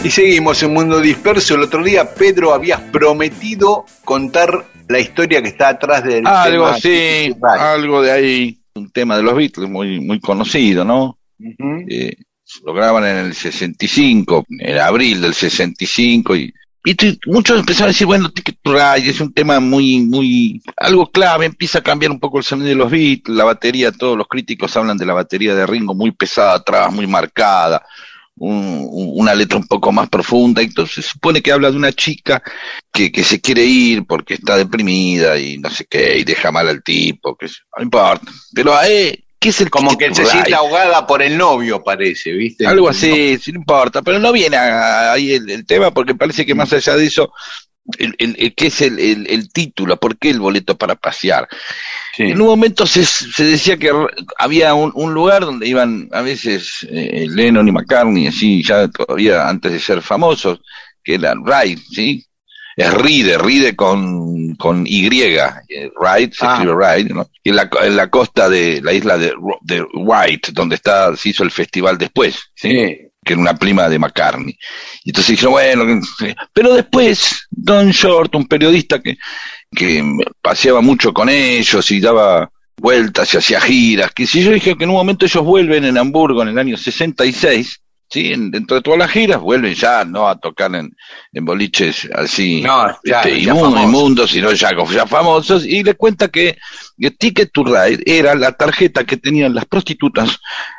Y seguimos en Mundo Disperso. El otro día, Pedro, habías prometido contar la historia que está atrás del Algo tema así, principal. algo de ahí, un tema de los Beatles muy, muy conocido, ¿no? Eh, lo graban en el 65, en abril del 65 y, y muchos empezaron a decir, bueno, Ticket es un tema muy, muy, algo clave, empieza a cambiar un poco el sonido de los Beatles, la batería, todos los críticos hablan de la batería de Ringo muy pesada atrás, muy marcada, un- una letra un poco más profunda, entonces se supone que habla de una chica que, que se quiere ir porque está deprimida y no sé qué, y deja mal al tipo, que no importa, pero a él, ¿qué es el Como que se siente ahogada por el novio, parece, ¿viste? Algo así, sí, no importa, pero no viene ahí el, el tema porque parece que más allá de eso, el, el, el- ¿qué es el, título? ¿Por qué el boleto para pasear? Sí. En un momento se, se decía que había un, un lugar donde iban a veces eh, Lennon y McCartney, así ya todavía antes de ser famosos, que era Ride, ¿sí? Es Ride, Ride con, con Y, eh, Ride, se Ah. escribe Ride, ¿no? Y en la, en la costa de la isla de, de White, donde está, se hizo el festival después, ¿sí? Sí. que era una prima de McCartney. Y entonces dijeron, bueno, que- pero después Don Short, un periodista que, que paseaba mucho con ellos y daba vueltas y hacía giras, que si yo dije que en un momento ellos vuelven en Hamburgo en el año 66, ¿sí? En- dentro de todas las giras, vuelven ya no a tocar en, en boliches así No, ya- este, ya inmundos, sino ya, ya famosos, y le cuenta que el Ticket to Ride era la tarjeta que tenían las prostitutas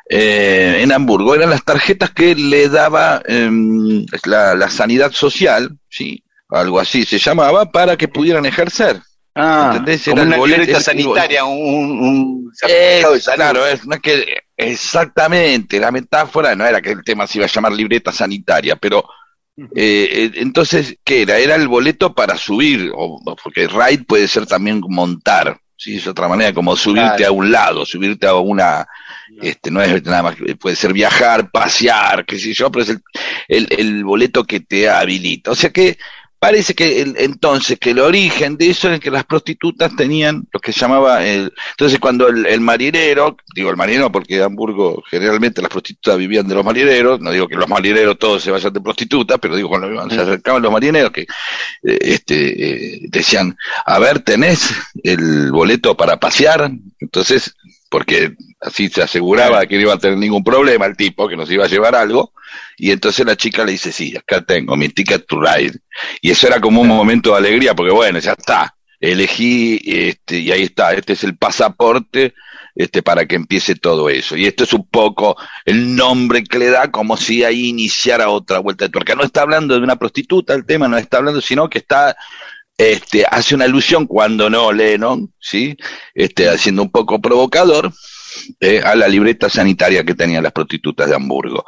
eh, en Hamburgo, eran las tarjetas que le daba em, la, la sanidad social, ¿sí? algo así se llamaba, para que pudieran ejercer. Ah, como una boleto- sanitaria, un, un certificado de salud. claro, es, no es que exactamente, la metáfora no era que el tema se iba a llamar libreta sanitaria, pero eh, eh, entonces, ¿qué era? Era el boleto para subir, o, porque ride puede ser también montar, ¿sí? Es otra manera, como subirte Claro. a un lado, subirte a una, este, no es nada más, puede ser viajar, pasear, qué sé yo, pero es el, el, el boleto que te habilita. O sea que parece que el- entonces que el origen de eso es que las prostitutas tenían lo que se llamaba el, entonces cuando el, el marinero, digo el marinero porque en Hamburgo generalmente las prostitutas vivían de los marineros, no digo que los marineros todos se vayan de prostitutas, pero digo cuando se acercaban los marineros que eh, este eh, decían, a ver, tenés el boleto para pasear, entonces porque así se aseguraba que no iba a tener ningún problema el tipo, que nos iba a llevar algo, y entonces la chica le dice, sí, acá tengo mi ticket to ride. Y eso era como un momento de alegría, porque bueno, ya está, elegí, este, y ahí está, este es el pasaporte este, para que empiece todo eso. Y esto es un poco el nombre que le da como si ahí iniciara otra vuelta de tuerca. No está hablando de una prostituta el tema, no está hablando, sino que está este, hace una alusión cuando no Lennon, ¿sí? Este, haciendo un poco provocador, eh, a la libreta sanitaria que tenían las prostitutas de Hamburgo.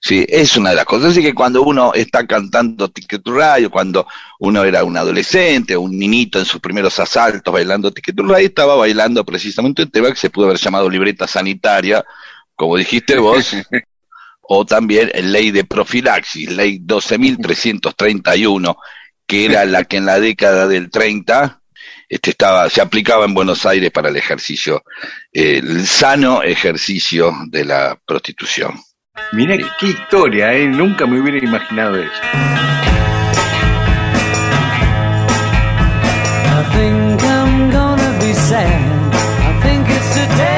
Sí, es una de las cosas. Así que cuando uno está cantando Ticket to cuando uno era un adolescente, un niñito en sus primeros asaltos bailando Ticket to estaba bailando precisamente un tema que se pudo haber llamado libreta sanitaria, como dijiste vos, o también ley de profilaxis, ley 12.331, que era la que en la década del 30 este estaba, se aplicaba en Buenos Aires para el ejercicio, eh, el sano ejercicio de la prostitución. Mirá qué historia, ¿eh? Nunca me hubiera imaginado eso. I think I'm gonna be sad. I think it's today.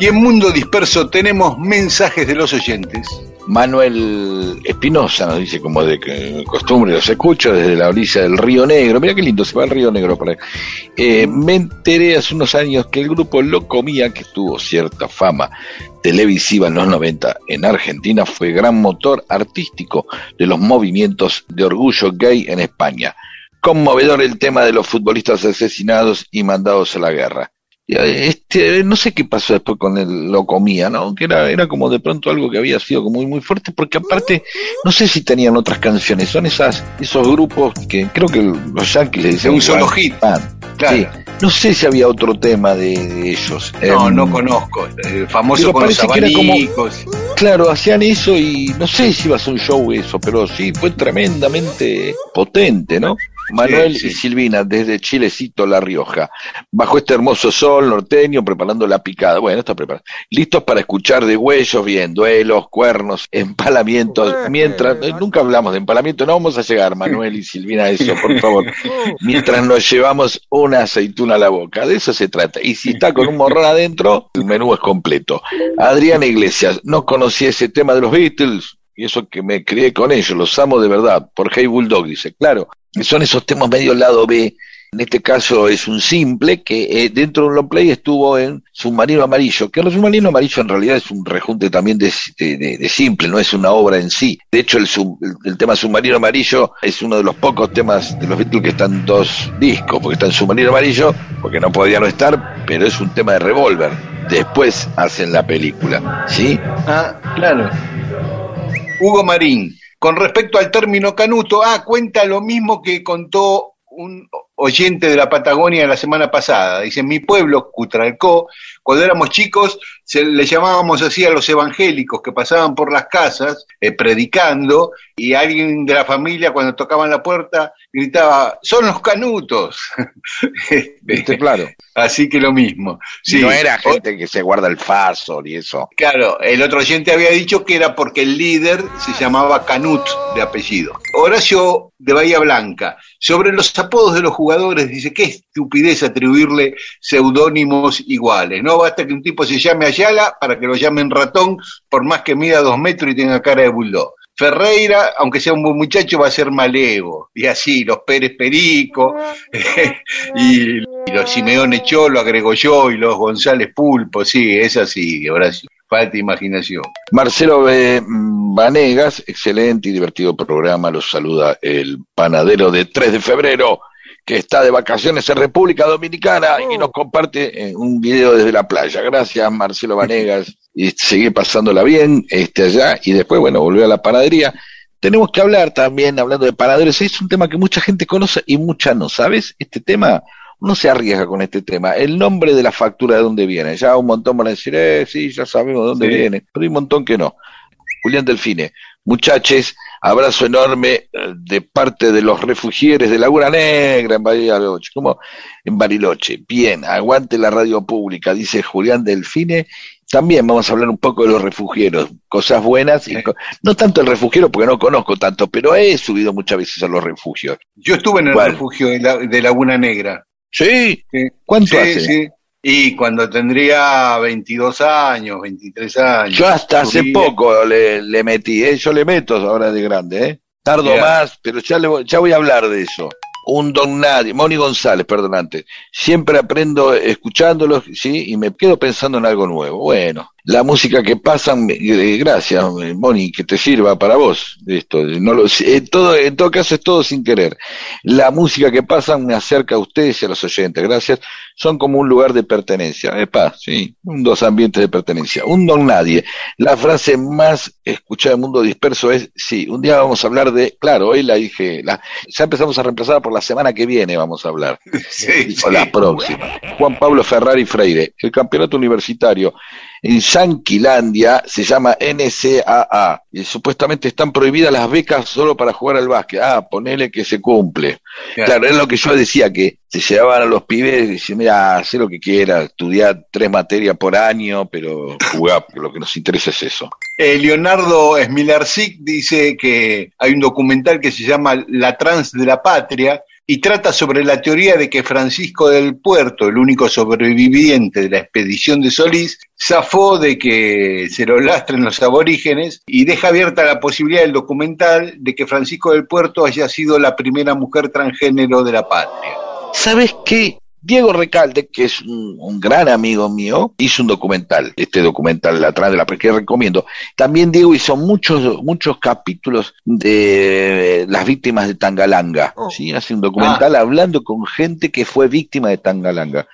Y en Mundo Disperso tenemos mensajes de los oyentes. Manuel Espinosa nos dice, como de costumbre, los escucho desde la orilla del Río Negro. Mira qué lindo, se va al Río Negro por ahí. Eh, me enteré hace unos años que el grupo Lo Comía, que tuvo cierta fama televisiva en los 90 en Argentina, fue gran motor artístico de los movimientos de orgullo gay en España. Conmovedor el tema de los futbolistas asesinados y mandados a la guerra. Eh, Este, no sé qué pasó después con el lo comía, ¿no? Que era, era como de pronto algo que había sido como muy, muy fuerte, porque aparte, no sé si tenían otras canciones, son esas, esos grupos que creo que los yankees le dicen Un solo hit. Claro. Sí. No sé si había otro tema de, de ellos. No, Em, no conozco. El famoso pero con los era como- abanicos. Claro, hacían eso y no sé si iba a ser un show eso, pero sí, fue tremendamente potente, ¿no? Manuel sí. y Silvina, desde Chilecito, La Rioja, bajo este hermoso sol norteño, preparando la picada. Bueno, está preparado. Listos para escuchar de huellos, bien, duelos, cuernos, empalamientos. Mientras, nunca hablamos de empalamiento, no vamos a llegar, Manuel y Silvina, a eso, por favor. Mientras nos llevamos una aceituna a la boca, de eso se trata. Y si está con un morrón adentro, el menú es completo. Adriana Iglesias, no conocía ese tema de los Beatles, y eso que me crié con ellos, los amo de verdad, por Hey Bulldog, dice, claro, son esos temas medio lado B, En este caso es un simple que eh, dentro de un long play estuvo en Submarino Amarillo, que el Submarino Amarillo en realidad es un rejunte también de, de- simple, no es una obra en sí. De hecho, el, sub- el, el tema Submarino Amarillo es uno de los pocos temas de los Beatles que están dos discos, porque está en Submarino Amarillo, porque no podía no estar, pero es un tema de Revolver. Después hacen la película, ¿sí? Ah, claro. Hugo Marín, con respecto al término canuto, ah, cuenta lo mismo que contó un oyente de la Patagonia la semana pasada. Dice, mi pueblo, Cutralcó, cuando éramos chicos, se le llamábamos así a los evangélicos que pasaban por las casas eh, predicando y alguien de la familia cuando tocaban la puerta gritaba, son los canutos. ¿Viste? Claro. Así que lo mismo. Sí. No era gente que se guarda el faso y eso. Claro, el otro oyente había dicho que era porque el líder se llamaba Canut de apellido. Horacio de Bahía Blanca, sobre los apodos de los jugadores, dice, qué estupidez atribuirle seudónimos iguales. No basta que un tipo se llame Ayala para que lo llamen ratón, por más que mida dos metros y tenga cara de bulldog. Ferreira, aunque sea un buen muchacho, va a ser malevo. Y así, los Pérez Perico, y, y los Simeone Cholo, agregó yo, y los González Pulpo, sí, es así, Horacio. Falta imaginación. Marcelo B. Vanegas, excelente y divertido programa, los saluda el panadero de 3 de febrero, que está de vacaciones en República Dominicana y nos comparte eh, un video desde la playa. Gracias, Marcelo Vanegas, y seguir pasándola bien este allá, y después, bueno, volvió a la panadería. Tenemos que hablar también, hablando de panaderos, es un tema que mucha gente conoce y mucha no, ¿sabes? Este tema, uno se arriesga con este tema. El nombre de la factura de dónde viene. Ya un montón van a decir, eh, sí, ya sabemos de dónde Sí. viene, pero hay un montón que no. Julián Delfine, muchachos, abrazo enorme eh, de parte de los refugieres de Laguna Negra en Bariloche. ¿Cómo? En Bariloche. Bien, aguante la radio pública, dice Julián Delfine. También vamos a hablar un poco de los refugieros, cosas buenas, y co- no tanto el refugiero porque no conozco tanto, pero he subido muchas veces a los refugios. Yo estuve en el ¿Cuál? refugio de, la- de Laguna Negra. Sí, Sí, ¿cuánto sí, hace? sí. Y cuando tendría 22 años, 23 años. Yo hasta hace poco le, le metí, ¿eh? yo le meto ahora de grande, ¿eh? tardo más, pero ya, le, voy- ya voy a hablar de eso. Un don nadie, Moni González, perdón antes. Siempre aprendo escuchándolos, ¿sí? Y me quedo pensando en algo nuevo. Bueno, la música que pasan, eh, gracias, eh, Moni, que te sirva para vos. Esto, no lo, en, todo, en todo caso es todo sin querer. La música que pasan me acerca a ustedes y a los oyentes, gracias. Son como un lugar de pertenencia. Epa, sí, un dos ambientes de pertenencia. Un don nadie. La frase más escuchada del mundo disperso es, sí, un día vamos a hablar de, claro, hoy la dije, la, ya empezamos a reemplazar por la semana que viene vamos a hablar, Sí, o sí. la próxima. Juan Pablo Ferrari Freire, el campeonato universitario en Yanquilandia se llama NCAA y supuestamente están prohibidas las becas solo para jugar al básquet. Ah, ponele que se cumple. Claro. Claro, es lo que yo decía, que se llevaban a los pibes y decían, mira, haz lo que quieras, estudiar tres materias por año, pero jugar, porque lo que nos interesa es eso. Eh, Leonardo Smilarczyk dice que hay un documental que se llama La Trans de la Patria y trata sobre la teoría de que Francisco del Puerto, el único sobreviviente de la expedición de Solís, zafó de que se lo lastren los aborígenes y deja abierta la posibilidad del documental de que Francisco del Puerto haya sido la primera mujer transgénero de la patria. ¿Sabes qué? Diego Recalde, que es un, un gran amigo mío, hizo un documental, este documental La Trans de la que recomiendo. También Diego hizo muchos, muchos capítulos de las víctimas de Tangalanga. ¿sí? Hace un documental hablando con gente que fue víctima de Tangalanga.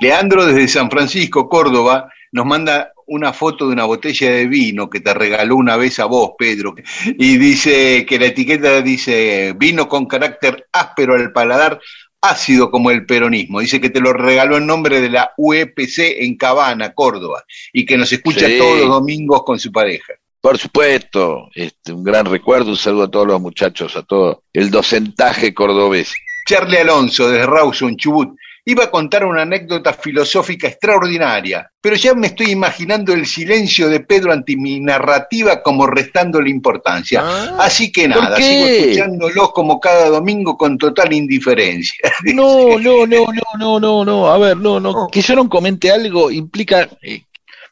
Leandro desde San Francisco, Córdoba, nos manda una foto de una botella de vino que te regaló una vez a vos, Pedro, y dice que la etiqueta dice vino con carácter áspero al paladar, ácido como el peronismo. Dice que te lo regaló en nombre de la UEPC en Cabana, Córdoba, y que nos escucha Sí. todos los domingos con su pareja. Por supuesto, este, un gran recuerdo, un saludo a todos los muchachos, a todo el docentaje cordobés. Charlie Alonso, desde Rawson, Chubut, iba a contar una anécdota filosófica extraordinaria, pero ya me estoy imaginando el silencio de Pedro ante mi narrativa como restándole importancia. Así que nada, sigo escuchándolo como cada domingo con total indiferencia. No, no, no, no, no, no, no, a ver, no, no, que yo no comente algo implica, eh,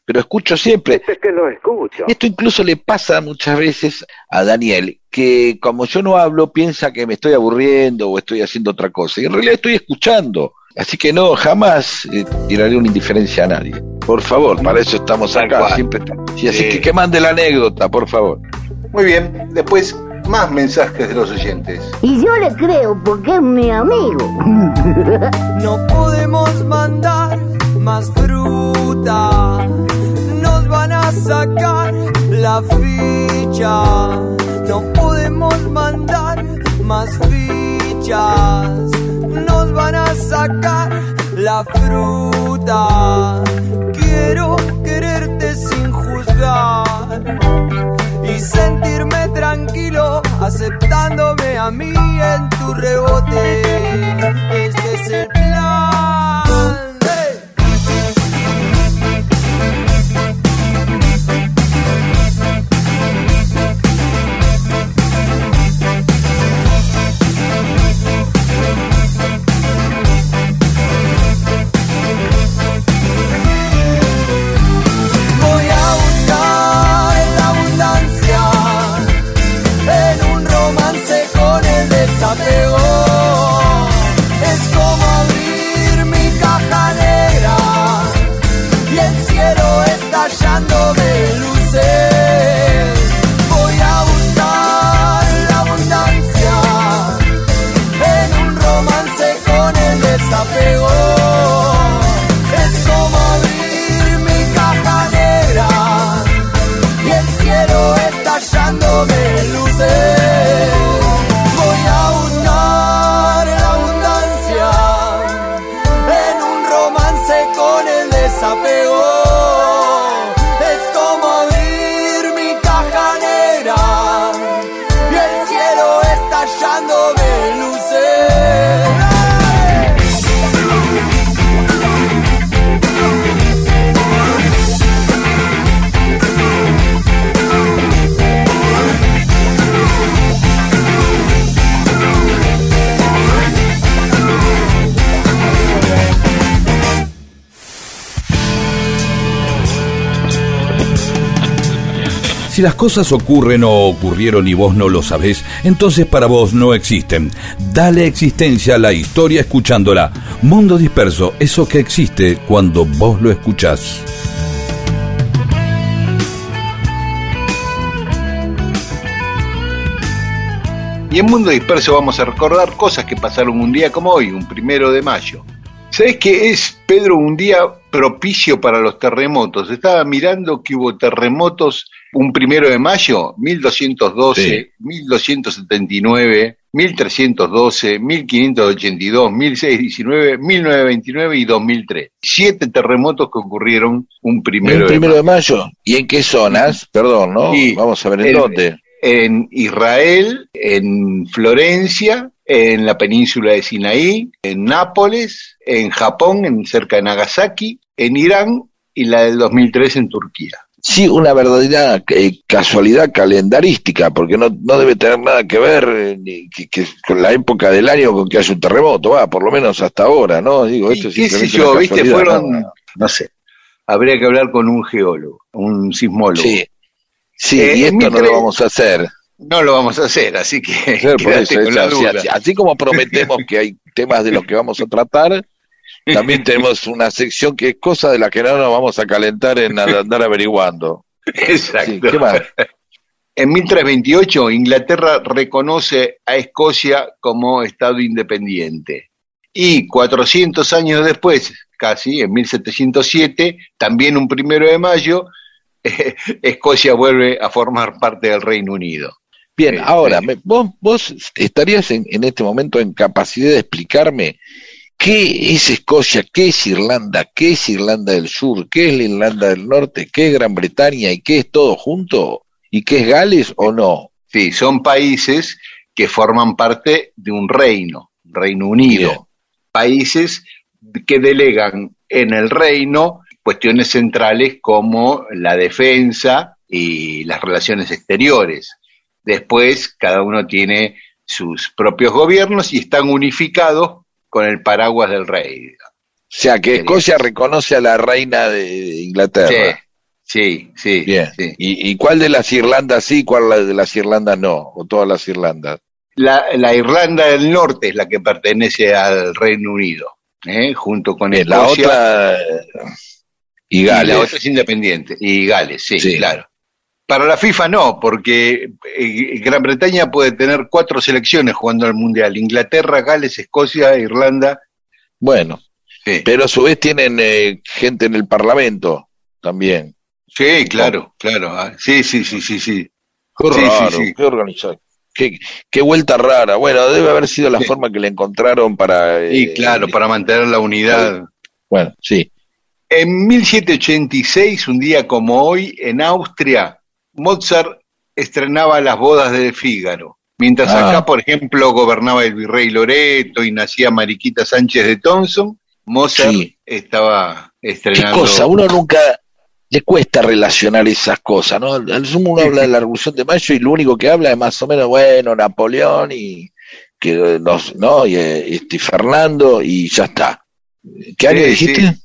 pero escucho siempre. Es que lo escucho. Esto incluso le pasa muchas veces a Daniel, que como yo no hablo, piensa que me estoy aburriendo o estoy haciendo otra cosa. Y en realidad estoy escuchando. Así que no, jamás eh, tiraré una indiferencia a nadie. Por favor, para eso estamos acá. Siempre. Sí, así Sí. que que mande la anécdota, por favor. Muy bien, después más mensajes de los oyentes. Y yo le creo porque es mi amigo. No podemos mandar más fruta. Nos van a sacar la ficha. No podemos mandar más Nos van a sacar la fruta. Quiero quererte sin juzgar y sentirme tranquilo aceptándome a mí en tu rebote. Si las cosas ocurren o ocurrieron y vos no lo sabés, entonces para vos no existen. Dale existencia a la historia escuchándola. Mundo disperso, eso que existe cuando vos lo escuchás. Y en Mundo Disperso vamos a recordar cosas que pasaron un día como hoy, un primero de mayo. ¿Sabes qué es, Pedro, un día propicio para los terremotos? Estaba mirando que hubo terremotos un primero de mayo, 1212, Sí. 1279, 1312, 1582, 1619, 1929 y 2003. Siete terremotos que ocurrieron un primero, el primero de de mayo. ¿Y en qué zonas? Perdón, ¿no? Vamos a ver en el- dónde. en Israel, en Florencia, en la península de Sinaí, en Nápoles, en Japón, en cerca de Nagasaki, en Irán y la del 2003 en Turquía. Sí, una verdadera eh, casualidad calendarística, porque no, no debe tener nada que ver eh, ni que, que con la época del año con que haya un terremoto, va, por lo menos hasta ahora, ¿no? Digo, esto es qué sé yo, viste, fueron, ¿no? no sé, habría que hablar con un geólogo, un sismólogo. Sí, sí, Eh, y esto no 1300 lo vamos a hacer. No lo vamos a hacer, así que Claro, por eso, con la es así, duda. así- así como prometemos que hay temas de los que vamos a tratar, también tenemos una sección que es cosa de la que no nos vamos a calentar en andar averiguando. Exacto. Sí, ¿qué más? En 1328, Inglaterra reconoce a Escocia como Estado independiente. Y 400 años después, casi, en 1707, también un primero de mayo, Escocia vuelve a formar parte del Reino Unido. Bien, Sí, ahora, me- vos, vos estarías en, en este momento en capacidad de explicarme qué es Escocia, qué es Irlanda, qué es Irlanda del Sur, qué es la Irlanda del Norte, qué es Gran Bretaña y qué es todo junto, y qué es Gales o no. Sí, son países que forman parte de un reino, Reino Unido. Bien. Países que delegan en el reino cuestiones centrales como la defensa y las relaciones exteriores. Después, cada uno tiene sus propios gobiernos y están unificados con el paraguas del rey. O sea, que Escocia reconoce a la reina de Inglaterra. Sí, sí. Bien. sí. ¿Y, y cuál de las Irlandas sí, cuál la- de las Irlandas no? ¿O todas las Irlandas? La, la Irlanda del Norte es la que pertenece al Reino Unido, ¿eh? junto con Bien, la Escocia. otra... Y y Gales. la otra es independiente. Y Gales, sí, Sí. claro. Para la FIFA no, porque eh, Gran Bretaña puede tener cuatro selecciones jugando al Mundial. Inglaterra, Gales, Escocia, Irlanda. Bueno, Sí, pero a su vez tienen eh, gente en el Parlamento también. sí claro, claro. Ah, Sí, sí, sí, sí, sí. Qué Sí, sí, sí. qué organizado. Qué, qué vuelta rara. Bueno, debe haber sido la Sí. forma que le encontraron para... Y eh, claro, para mantener la unidad. Bueno, sí. En 1786, un día como hoy, en Austria, Mozart estrenaba las bodas de Fígaro. Mientras Ah. acá, por ejemplo, gobernaba el virrey Loreto y nacía Mariquita Sánchez de Thompson, Mozart Sí. estaba Qué estrenando. cosa, uno nunca le cuesta relacionar esas cosas, ¿no? Al sumo uno habla de la Revolución de Mayo y lo único que habla es más o menos, bueno, Napoleón y que nos, ¿no? Y, eh, este, Fernando y ya está. ¿Qué año Sí, dijiste? sí.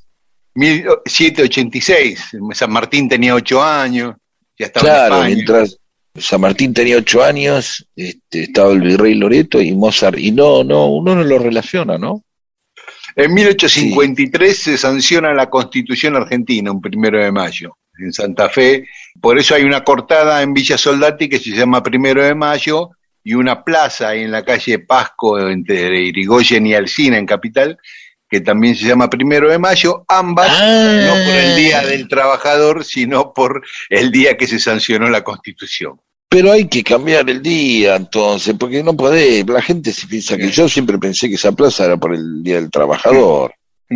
1786, San Martín tenía ocho años, ya estaba en Claro, España. mientras San Martín tenía ocho años, este, estaba el virrey Loreto y Mozart, y no, no, uno no lo relaciona, ¿no? En 1853 se sanciona la Constitución Argentina, un primero de mayo, en Santa Fe. Por eso hay una cortada en Villa Soldati que se llama Primero de Mayo y una plaza ahí en la calle Pasco entre Irigoyen y Alcina en Capital que también se llama Primero de Mayo, ambas Ah. no por el Día del Trabajador, sino por el día que se sancionó la Constitución. Pero hay que cambiar el día entonces, porque no podés, la gente se piensa que yo siempre pensé que esa plaza era por el Día del Trabajador.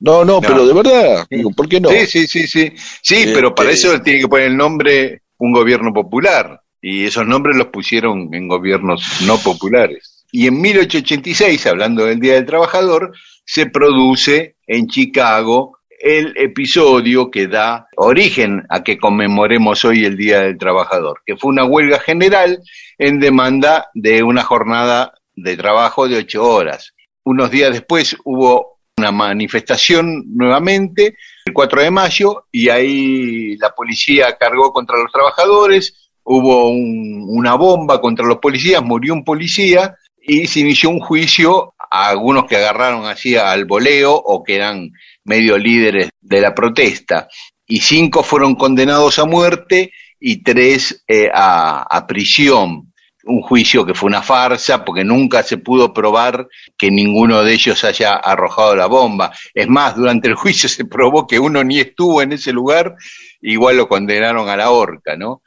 No, no, No. pero de verdad, digo, ¿por qué no? Sí, sí, sí, sí. Sí, Este- pero para eso tiene que poner el nombre un gobierno popular. Y esos nombres los pusieron en gobiernos no populares. Y en 1886, hablando del Día del Trabajador, se produce en Chicago el episodio que da origen a que conmemoremos hoy el Día del Trabajador, que fue una huelga general en demanda de una jornada de trabajo de ocho horas. Unos días después hubo una manifestación nuevamente, el 4 de mayo, y ahí la policía cargó contra los trabajadores, hubo un- una bomba contra los policías, murió un policía y se inició un juicio algunos que agarraron así al voleo o que eran medio líderes de la protesta. Y cinco fueron condenados a muerte y tres eh, a, a prisión. Un juicio que fue una farsa porque nunca se pudo probar que ninguno de ellos haya arrojado la bomba. Es más, durante el juicio se probó que uno ni estuvo en ese lugar, igual lo condenaron a la horca, ¿no?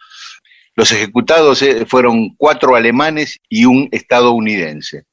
Los ejecutados eh, fueron cuatro alemanes y un estadounidense.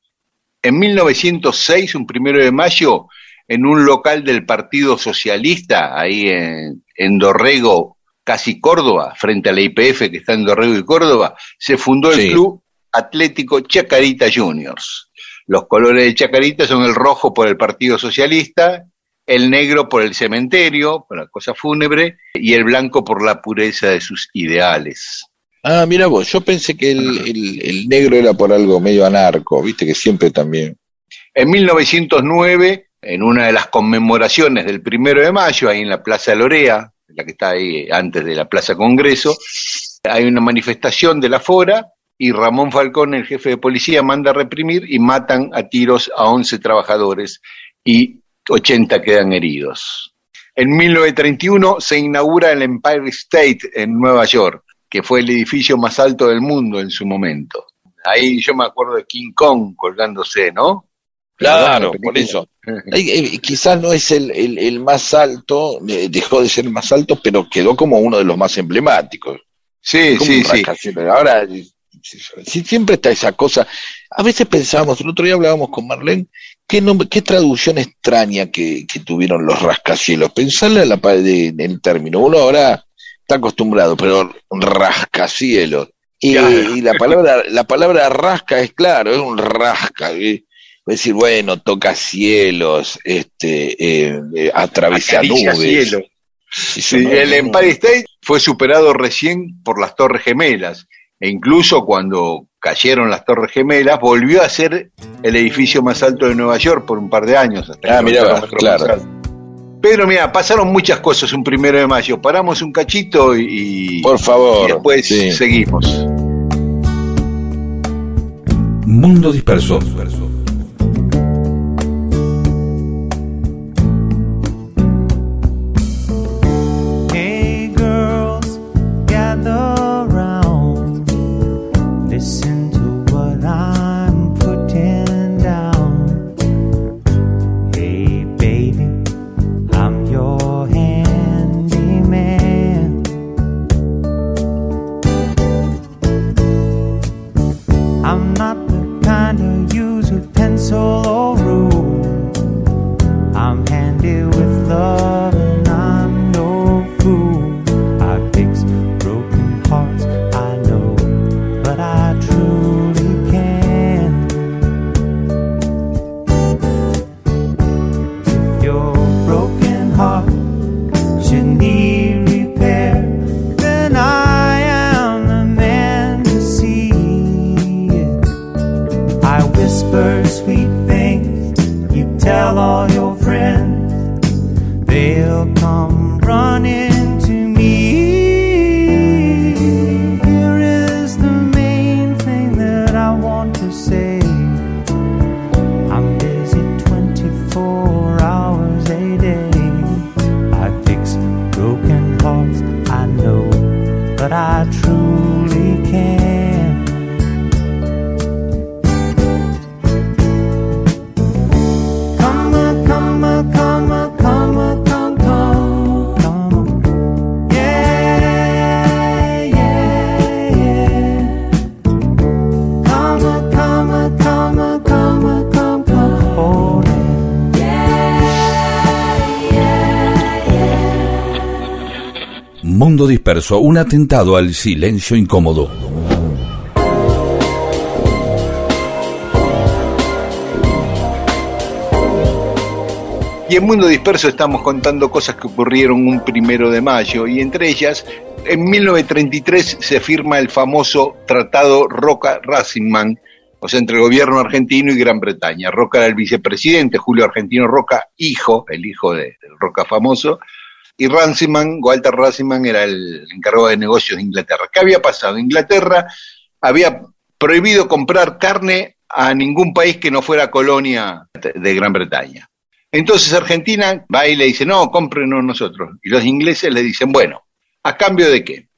En 1906, un primero de mayo, en un local del Partido Socialista, ahí en, en Dorrego, casi Córdoba, frente a la IPF que está en Dorrego y Córdoba, se fundó el Sí. Club Atlético Chacarita Juniors. Los colores de Chacarita son el rojo por el Partido Socialista, el negro por el cementerio, por la cosa fúnebre, y el blanco por la pureza de sus ideales. Ah, mira vos, yo pensé que el, el- el negro era por algo medio anarco, viste que siempre también. En 1909, en una de las conmemoraciones del primero de mayo, ahí en la Plaza Lorea, la que está ahí antes de la Plaza Congreso, hay una manifestación de la Fora y Ramón Falcón, el jefe de policía, manda a reprimir y matan a tiros a 11 trabajadores y 80 quedan heridos. En 1931 se inaugura el Empire State en Nueva York, que fue el edificio más alto del mundo en su momento. Ahí yo me acuerdo de King Kong colgándose, ¿no? Claro, La por eso. Eh, eh, quizás no es el, el- el más alto, eh, dejó de ser el más alto, pero quedó como uno de los más emblemáticos. Sí, Como sí, sí. Ahora, eh, sí, siempre está esa cosa. A veces pensábamos, el otro día hablábamos con Marlene, qué, nombre, qué traducción extraña que, que tuvieron los rascacielos. Pensarle a la, en el término. Uno ahora está acostumbrado, pero rascacielos. Y, y la palabra la palabra rasca es claro, es un rasca. Es decir, bueno, toca cielos, este, eh, eh, atraviesa nubes. cielo. Sí, el Empire State fue superado recién por las Torres Gemelas e incluso cuando cayeron las Torres Gemelas volvió a ser el edificio más alto de Nueva York por un par de años. Hasta Ah, mirá, claro. Pedro, mira, pasaron muchas cosas un primero de mayo. Paramos un cachito y, Por favor. y después sí. seguimos. Mundo disperso. Un atentado al silencio incómodo. Y en Mundo Disperso estamos contando cosas que ocurrieron un primero de mayo y entre ellas, en 1933 se firma el famoso Tratado Roca-Rassinman, o sea, entre gobierno argentino y Gran Bretaña. Roca era el vicepresidente, Julio Argentino Roca, hijo, el hijo de- del Roca famoso, y Runciman, Walter Runciman, era el encargado de negocios de Inglaterra. ¿Qué había pasado? Inglaterra había prohibido comprar carne a ningún país que no fuera colonia de Gran Bretaña. Entonces Argentina va y le dice, no, cómprenos nosotros. Y los ingleses le dicen, bueno, ¿a cambio de qué?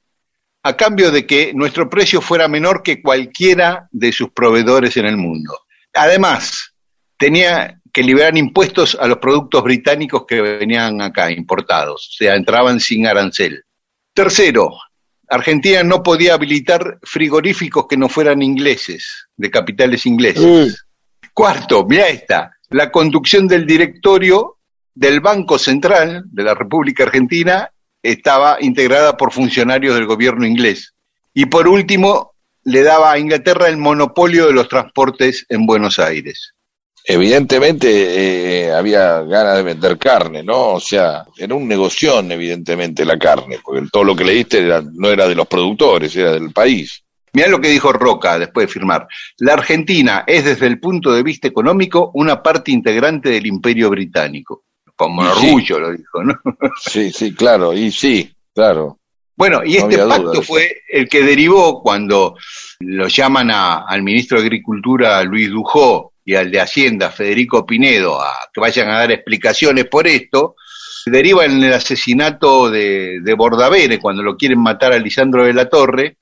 A cambio de que nuestro precio fuera menor que cualquiera de sus proveedores en el mundo. Además, tenía que liberar impuestos a los productos británicos que venían acá, importados, o sea, entraban sin arancel. Tercero, Argentina no podía habilitar frigoríficos que no fueran ingleses, de capitales ingleses. Cuarto, mira esta, la conducción del directorio del Banco Central de la República Argentina estaba integrada por funcionarios del gobierno inglés. Y por último, le daba a Inglaterra el monopolio de los transportes en Buenos Aires. Evidentemente eh, había ganas de vender carne, ¿no? O sea, era un negoción, evidentemente, la carne, porque todo lo que leíste era- no era de los productores, era del país. Mirá lo que dijo Roca después de firmar. La Argentina es desde el punto de vista económico una parte integrante del imperio británico. Sí. orgullo lo dijo, ¿no? Sí, sí, claro, y sí, claro. Bueno, y No este duda pacto fue el que derivó cuando lo llaman a- al ministro de Agricultura, Luis Dujó, y al de Hacienda, Federico Pinedo, a que vayan a dar explicaciones por esto, deriva en el asesinato de, de Bordavere, cuando lo quieren matar a Lisandro de la Torre,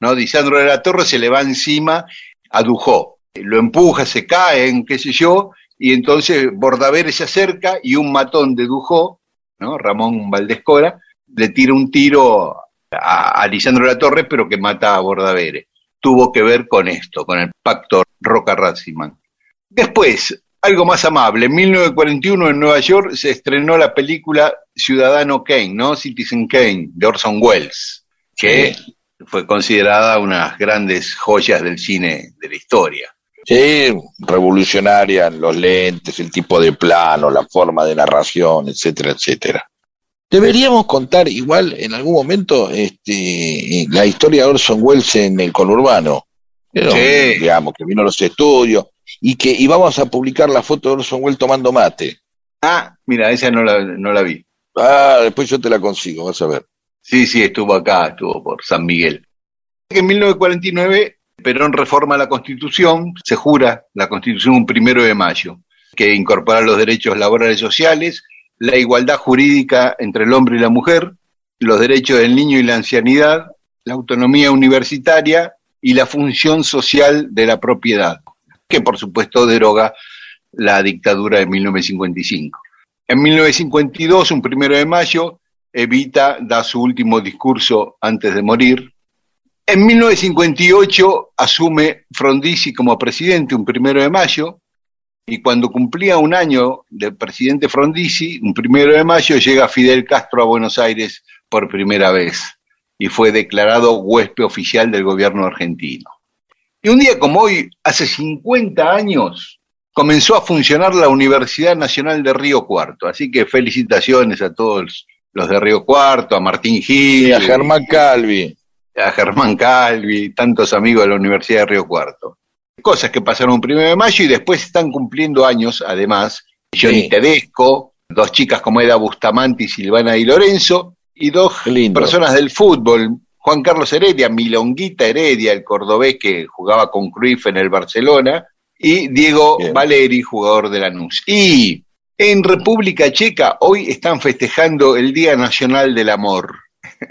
¿no? Lisandro de la Torre se le va encima a Dujó, lo empuja, se caen, qué sé yo, y entonces Bordavere se acerca y un matón de Dujó, ¿no? Ramón Valdescora, le tira un tiro a, a Lisandro de la Torre, pero que mata a Bordavere. Tuvo que ver con esto, con el pacto Roca-Raciman. Después, algo más amable, en 1941 en Nueva York se estrenó la película Ciudadano Kane, ¿no? Citizen Kane, de Orson Welles, que fue considerada una de las grandes joyas del cine de la historia. Sí, revolucionaria, los lentes, el tipo de plano, la forma de narración, etcétera, etcétera. Deberíamos contar igual en algún momento este, la historia de Orson Welles en el conurbano. Pero, Sí. Digamos, que vino a los estudios y que íbamos a publicar la foto de Orson Welles tomando mate. Ah, mira, esa no la, no la vi. Ah, después yo te la consigo, vas a ver. Sí, sí, estuvo acá, estuvo por San Miguel. En 1949, Perón reforma la Constitución, se jura la Constitución un primero de mayo, que incorpora los derechos laborales y sociales, la igualdad jurídica entre el hombre y la mujer, los derechos del niño y la ancianidad, la autonomía universitaria y la función social de la propiedad, que por supuesto deroga la dictadura de 1955. En 1952, un primero de mayo, Evita da su último discurso antes de morir. En 1958 asume Frondizi como presidente, un primero de mayo, y cuando cumplía un año de presidente Frondizi, un primero de mayo, llega Fidel Castro a Buenos Aires por primera vez y fue declarado huésped oficial del gobierno argentino. Y un día como hoy, hace 50 años, comenzó a funcionar la Universidad Nacional de Río Cuarto. Así que felicitaciones a todos los de Río Cuarto, a Martín Gil. Y a Germán Calvi. A Germán Calvi, tantos amigos de la Universidad de Río Cuarto. Cosas que pasaron un primero de mayo y después están cumpliendo años, además, Johnny Sí. Tedesco, dos chicas como Eda Bustamante y Silvana Di Lorenzo, y dos lindo. personas del fútbol, Juan Carlos Heredia, Milonguita Heredia, el cordobés que jugaba con Cruyff en el Barcelona, y Diego Bien. Valeri, jugador de Lanús. Y en República Checa hoy están festejando el Día Nacional del Amor.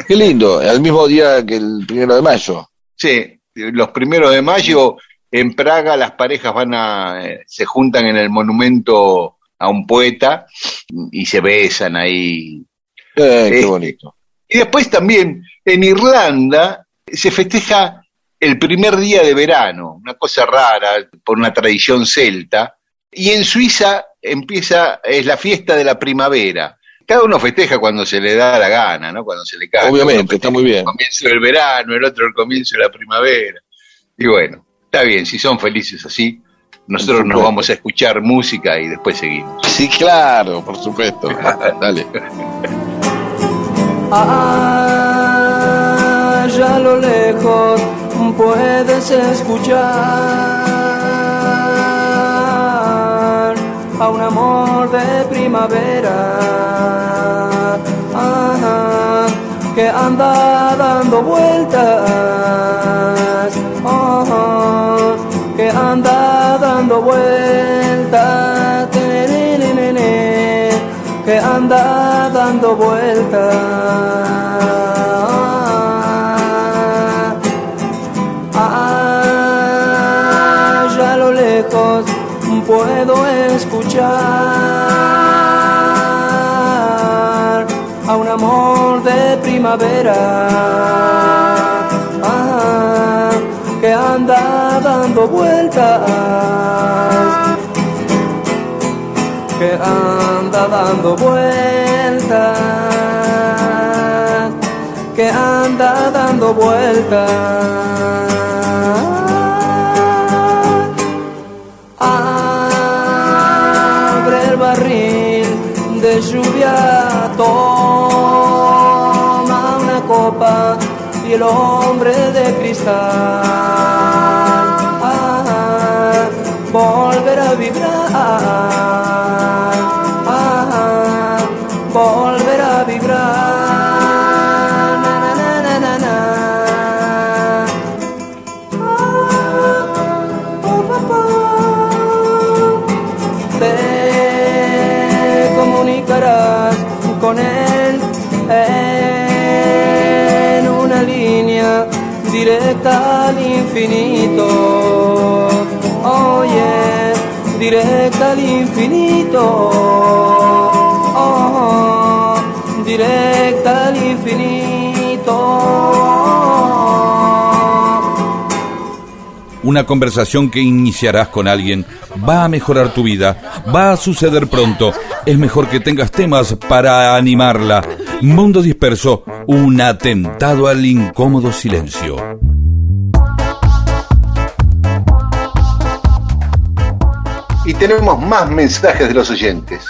Qué lindo, al mismo día que el primero de mayo. Sí, los primeros de mayo en Praga las parejas van a, eh, se juntan en el monumento a un poeta y se besan ahí. Eh, qué Eh, bonito. Y después también en Irlanda se festeja el primer día de verano, una cosa rara por una tradición celta, y en Suiza empieza, es la fiesta de la primavera. Cada uno festeja cuando se le da la gana, ¿no? Cuando se le cae. Obviamente, está muy bien. El comienzo del verano, el otro el comienzo de la primavera. Y bueno, está bien, si son felices así, nosotros nos vamos a escuchar música y después seguimos. Sí, claro, por supuesto. Dale. Allá a lo lejos puedes escuchar a un amor de primavera ajá, que anda dando vueltas, que anda dando vueltas, que anda dando vueltas. Puedo escuchar a un amor de primavera ah, que anda dando vueltas que anda dando vueltas, que anda dando vueltas. Abre el barril de lluvia, toma una copa y el hombre de cristal ah, volverá a vibrar, infinito. Oye, directa al infinito. Oh, directa al infinito. Una conversación que iniciarás con alguien va a mejorar tu vida, va a suceder pronto. Es mejor que tengas temas para animarla. Mundo disperso, un atentado al incómodo silencio. Y tenemos más mensajes de los oyentes.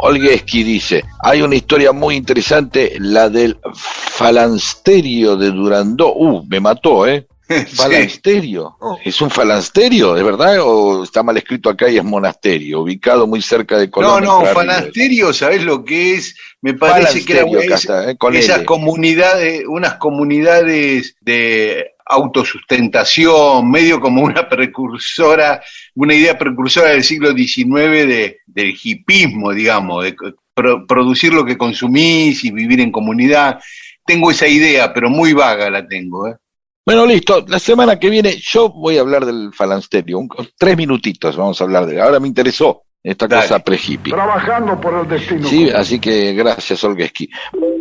Olgueski dice, hay una historia muy interesante, la del falansterio de Durandó. Uh, me mató, ¿eh? Falansterio. ¿Es un falansterio, de verdad? ¿O está mal escrito acá y es monasterio, ubicado muy cerca de No, Colón? no, Entre Ríos? fanasterio, ¿sabés lo que es? Me parece que era Falansterio, es- está, eh, con esas L. comunidades, unas comunidades de autosustentación, medio como una precursora, una idea precursora del siglo XIX de, del hipismo, digamos, de pro- producir lo que consumís y vivir en comunidad. Tengo esa idea, pero muy vaga la tengo. ¿eh? Bueno, listo. La semana que viene yo voy a hablar del falansterio. Tres minutitos vamos a hablar de Ahora me interesó esta Dale. cosa pre-hippie. Trabajando por el destino. Sí, así que gracias, Olgeski.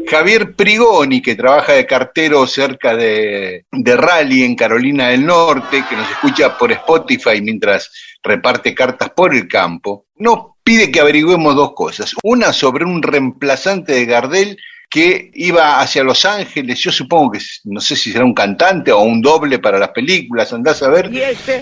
Javier Prigoni, que trabaja de cartero cerca de, de Raleigh, en Carolina del Norte, que nos escucha por Spotify mientras reparte cartas por el campo, nos pide que averigüemos dos cosas. Una sobre un reemplazante de Gardel que iba hacia Los Ángeles, yo supongo que no sé si será un cantante o un doble para las películas, andás a ver,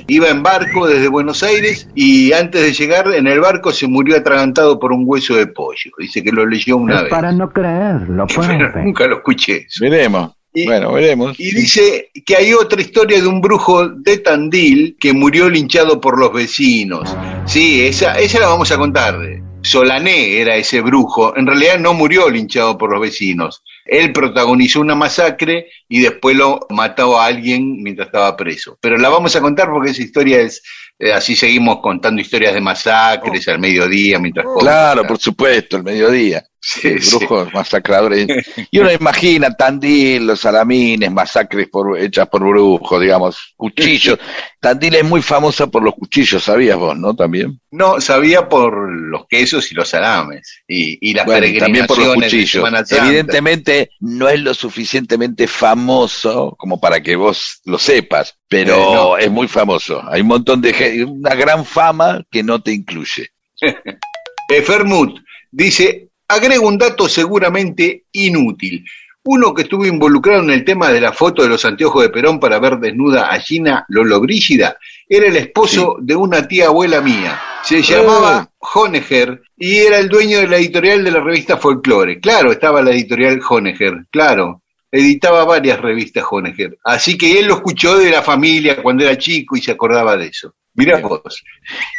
iba en barco desde Buenos Aires y antes de llegar en el barco se murió atragantado por un hueso de pollo, dice que lo leyó una vez. Para no creerlo, Pero nunca lo escuché. Veremos. Y- bueno, veremos. Y dice que hay otra historia de un brujo de Tandil que murió linchado por los vecinos. Sí, esa, esa la vamos a contar. Solané era ese brujo. En realidad no murió linchado por los vecinos. Él protagonizó una masacre y después lo mató a alguien mientras estaba preso. Pero la vamos a contar porque esa historia es... eh, así seguimos contando historias de masacres al mediodía mientras comen. Claro, por supuesto, el mediodía. Sí, sí. brujos masacradores. Y uno imagina Tandil, los salamines, masacres por, hechas por brujos, digamos, cuchillos. Tandil es muy famosa por los cuchillos, ¿sabías vos, no? También. No, sabía por los quesos y los salames. Y, y las Bueno, y también por los peregrinaciones cuchillos. Evidentemente no es lo suficientemente famoso como para que vos lo sepas, pero Eh, no. es muy famoso. Hay un montón de gente, una gran fama que no te incluye. Eh, Fermut dice, agrego un dato seguramente inútil. Uno que estuvo involucrado en el tema de la foto de los anteojos de Perón para ver desnuda a Gina Lollobrigida era el esposo de una tía abuela mía. Se llamaba Honegger y era el dueño de la editorial de la revista Folklore. Claro, estaba la editorial Honegger, claro. Editaba varias revistas Honegger. Así que él lo escuchó de la familia cuando era chico y se acordaba de eso. Mirá vos.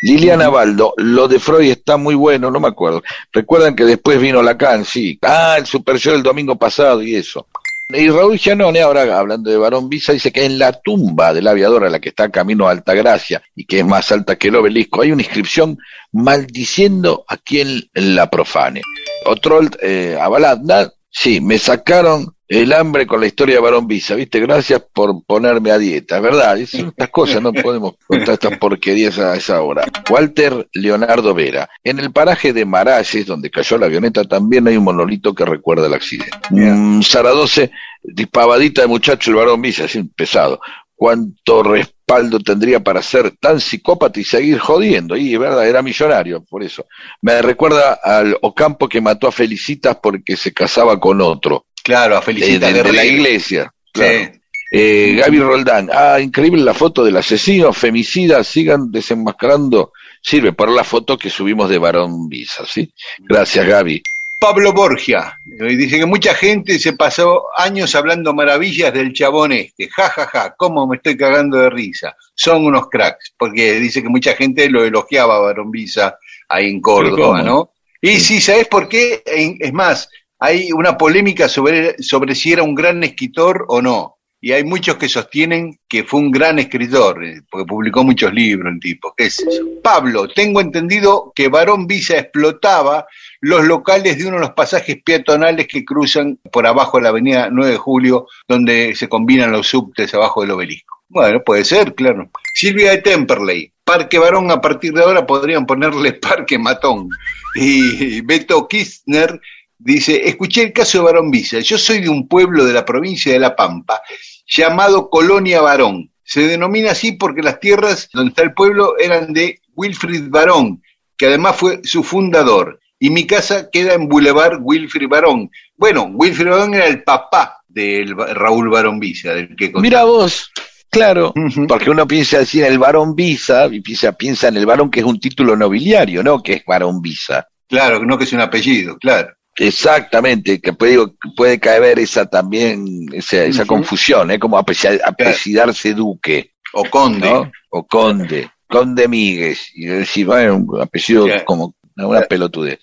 Liliana Baldo, lo de Freud está muy bueno, no me acuerdo. Recuerdan que después vino Lacan, sí. Ah, el Super Show el domingo pasado y eso. Y Raúl Gianone, ahora hablando de Barón Visa, dice que en la tumba del aviador a la que está camino a Altagracia y que es más alta que el obelisco, hay una inscripción maldiciendo a quien la profane. Otro, eh, Avalanda, sí, me sacaron el hambre con la historia de Barón Visa, ¿viste? Gracias por ponerme a dieta, ¿verdad? Es- Estas cosas no podemos contar estas porquerías a esa hora. Walter Leonardo Vera. En el paraje de Maralles, donde cayó la avioneta, también hay un monolito que recuerda el accidente. Mm, Sara 12, dispavadita de muchacho el Barón Visa, así pesado. ¿Cuánto respaldo tendría para ser tan psicópata y seguir jodiendo? Y es verdad, era millonario, por eso. Me recuerda al Ocampo que mató a Felicitas porque se casaba con otro Claro, a de, Felicita de- de la iglesia. Claro. Sí. Eh, Gaby Roldán, ah, increíble la foto del asesino, femicida, sigan desenmascarando. Sirve para la foto que subimos de Barón Visa, ¿sí? Gracias, Gaby. Pablo Borgia eh, dice que mucha gente se pasó años hablando maravillas del chabón este. Ja, ja, ja, cómo me estoy cagando de risa. Son unos cracks, porque dice que mucha gente lo elogiaba a Barón Visa ahí en Córdoba. ¿no? Y sí, ¿sabes por qué? Es más, hay una polémica sobre, si era un gran escritor o no. Y hay muchos que sostienen que fue un gran escritor, eh, porque publicó muchos libros el tipo. ¿Qué es? Pablo, tengo entendido que Barón Visa explotaba los locales de uno de los pasajes peatonales que cruzan por abajo de la avenida 9 de Julio, donde se combinan los subtes abajo del obelisco. Bueno, puede ser, claro. Silvia de Temperley, Parque Barón, a partir de ahora podrían ponerle Parque Matón. Y Beto Kirchner dice, escuché el caso de Barón Visa, yo soy de un pueblo de la provincia de La Pampa llamado Colonia Barón. Se denomina así porque las tierras donde está el pueblo eran de Wilfrid Barón, que además fue su fundador. Y mi casa queda en Boulevard Wilfrid Barón. Bueno, Wilfrid Barón era el papá Ba- Raúl Barón Visa, del que contaba. Mira vos, claro, porque uno piensa así en el Barón Visa, y piensa, piensa en el Barón que es un título nobiliario, ¿no? Que es Barón Visa. Claro, no que es un apellido, claro. Exactamente, que puede, puede caer esa también, esa, confusión, ¿eh? como apellidarse Duque, O Conde. ¿no? O Conde, Conde Míguez, y decir, bueno, un apellido como una pelotudez.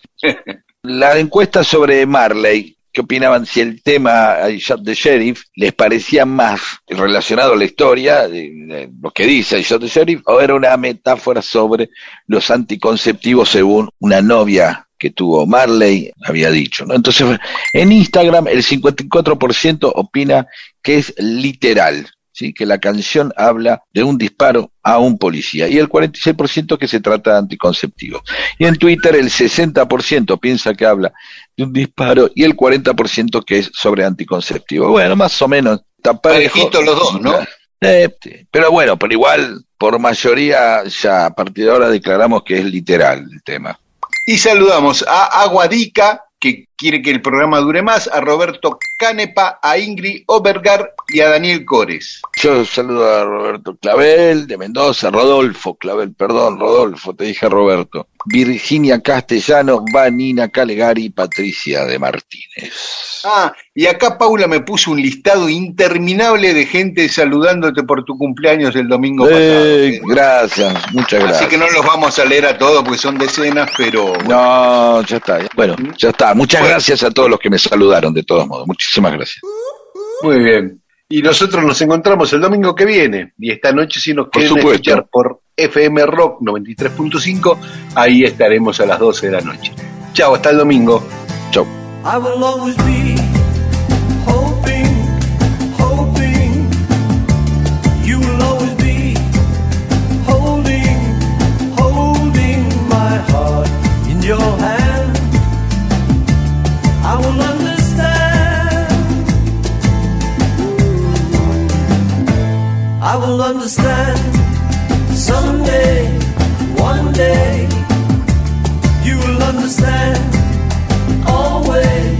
La encuesta sobre Marley, ¿qué opinaban si el tema I Shot the Sheriff les parecía más relacionado a la historia, de, de lo que dice I Shot the Sheriff, o era una metáfora sobre los anticonceptivos según una novia que tuvo Marley había dicho, ¿no? Entonces, en Instagram el 54% opina que es literal, ¿sí? que la canción habla de un disparo a un policía y el 46% que se trata de anticonceptivos. Y en Twitter el 60% piensa que habla de un disparo y el 40% que es sobre anticonceptivos. Bueno, más o menos. Parejitos los dos, ¿no? Eh, pero bueno, pero igual, por mayoría, ya a partir de ahora declaramos que es literal el tema. Y saludamos a Aguadica, que quiere que el programa dure más, a Roberto Canepa, a Ingrid Obergar y a Daniel Cores. Yo saludo a Roberto Clavel de Mendoza, Rodolfo Clavel, perdón, Rodolfo, te dije Roberto. Virginia Castellano, Vanina Calegari Patricia de Martínez. Ah, y acá Paula me puso un listado interminable de gente saludándote por tu cumpleaños el domingo Eh, pasado. gracias, muchas gracias. Así que no los vamos a leer a todos porque son decenas, pero No, ya está. Bueno, ya está. Muchas Bueno gracias a todos los que me saludaron, de todos modos. Muchísimas gracias. Muy bien. Y nosotros nos encontramos el domingo que viene. Y esta noche, si nos quieren por escuchar por FM Rock 93.5, ahí estaremos a las 12 de la noche. Chao, hasta el domingo. Chao. I will understand someday, one day. You will understand always.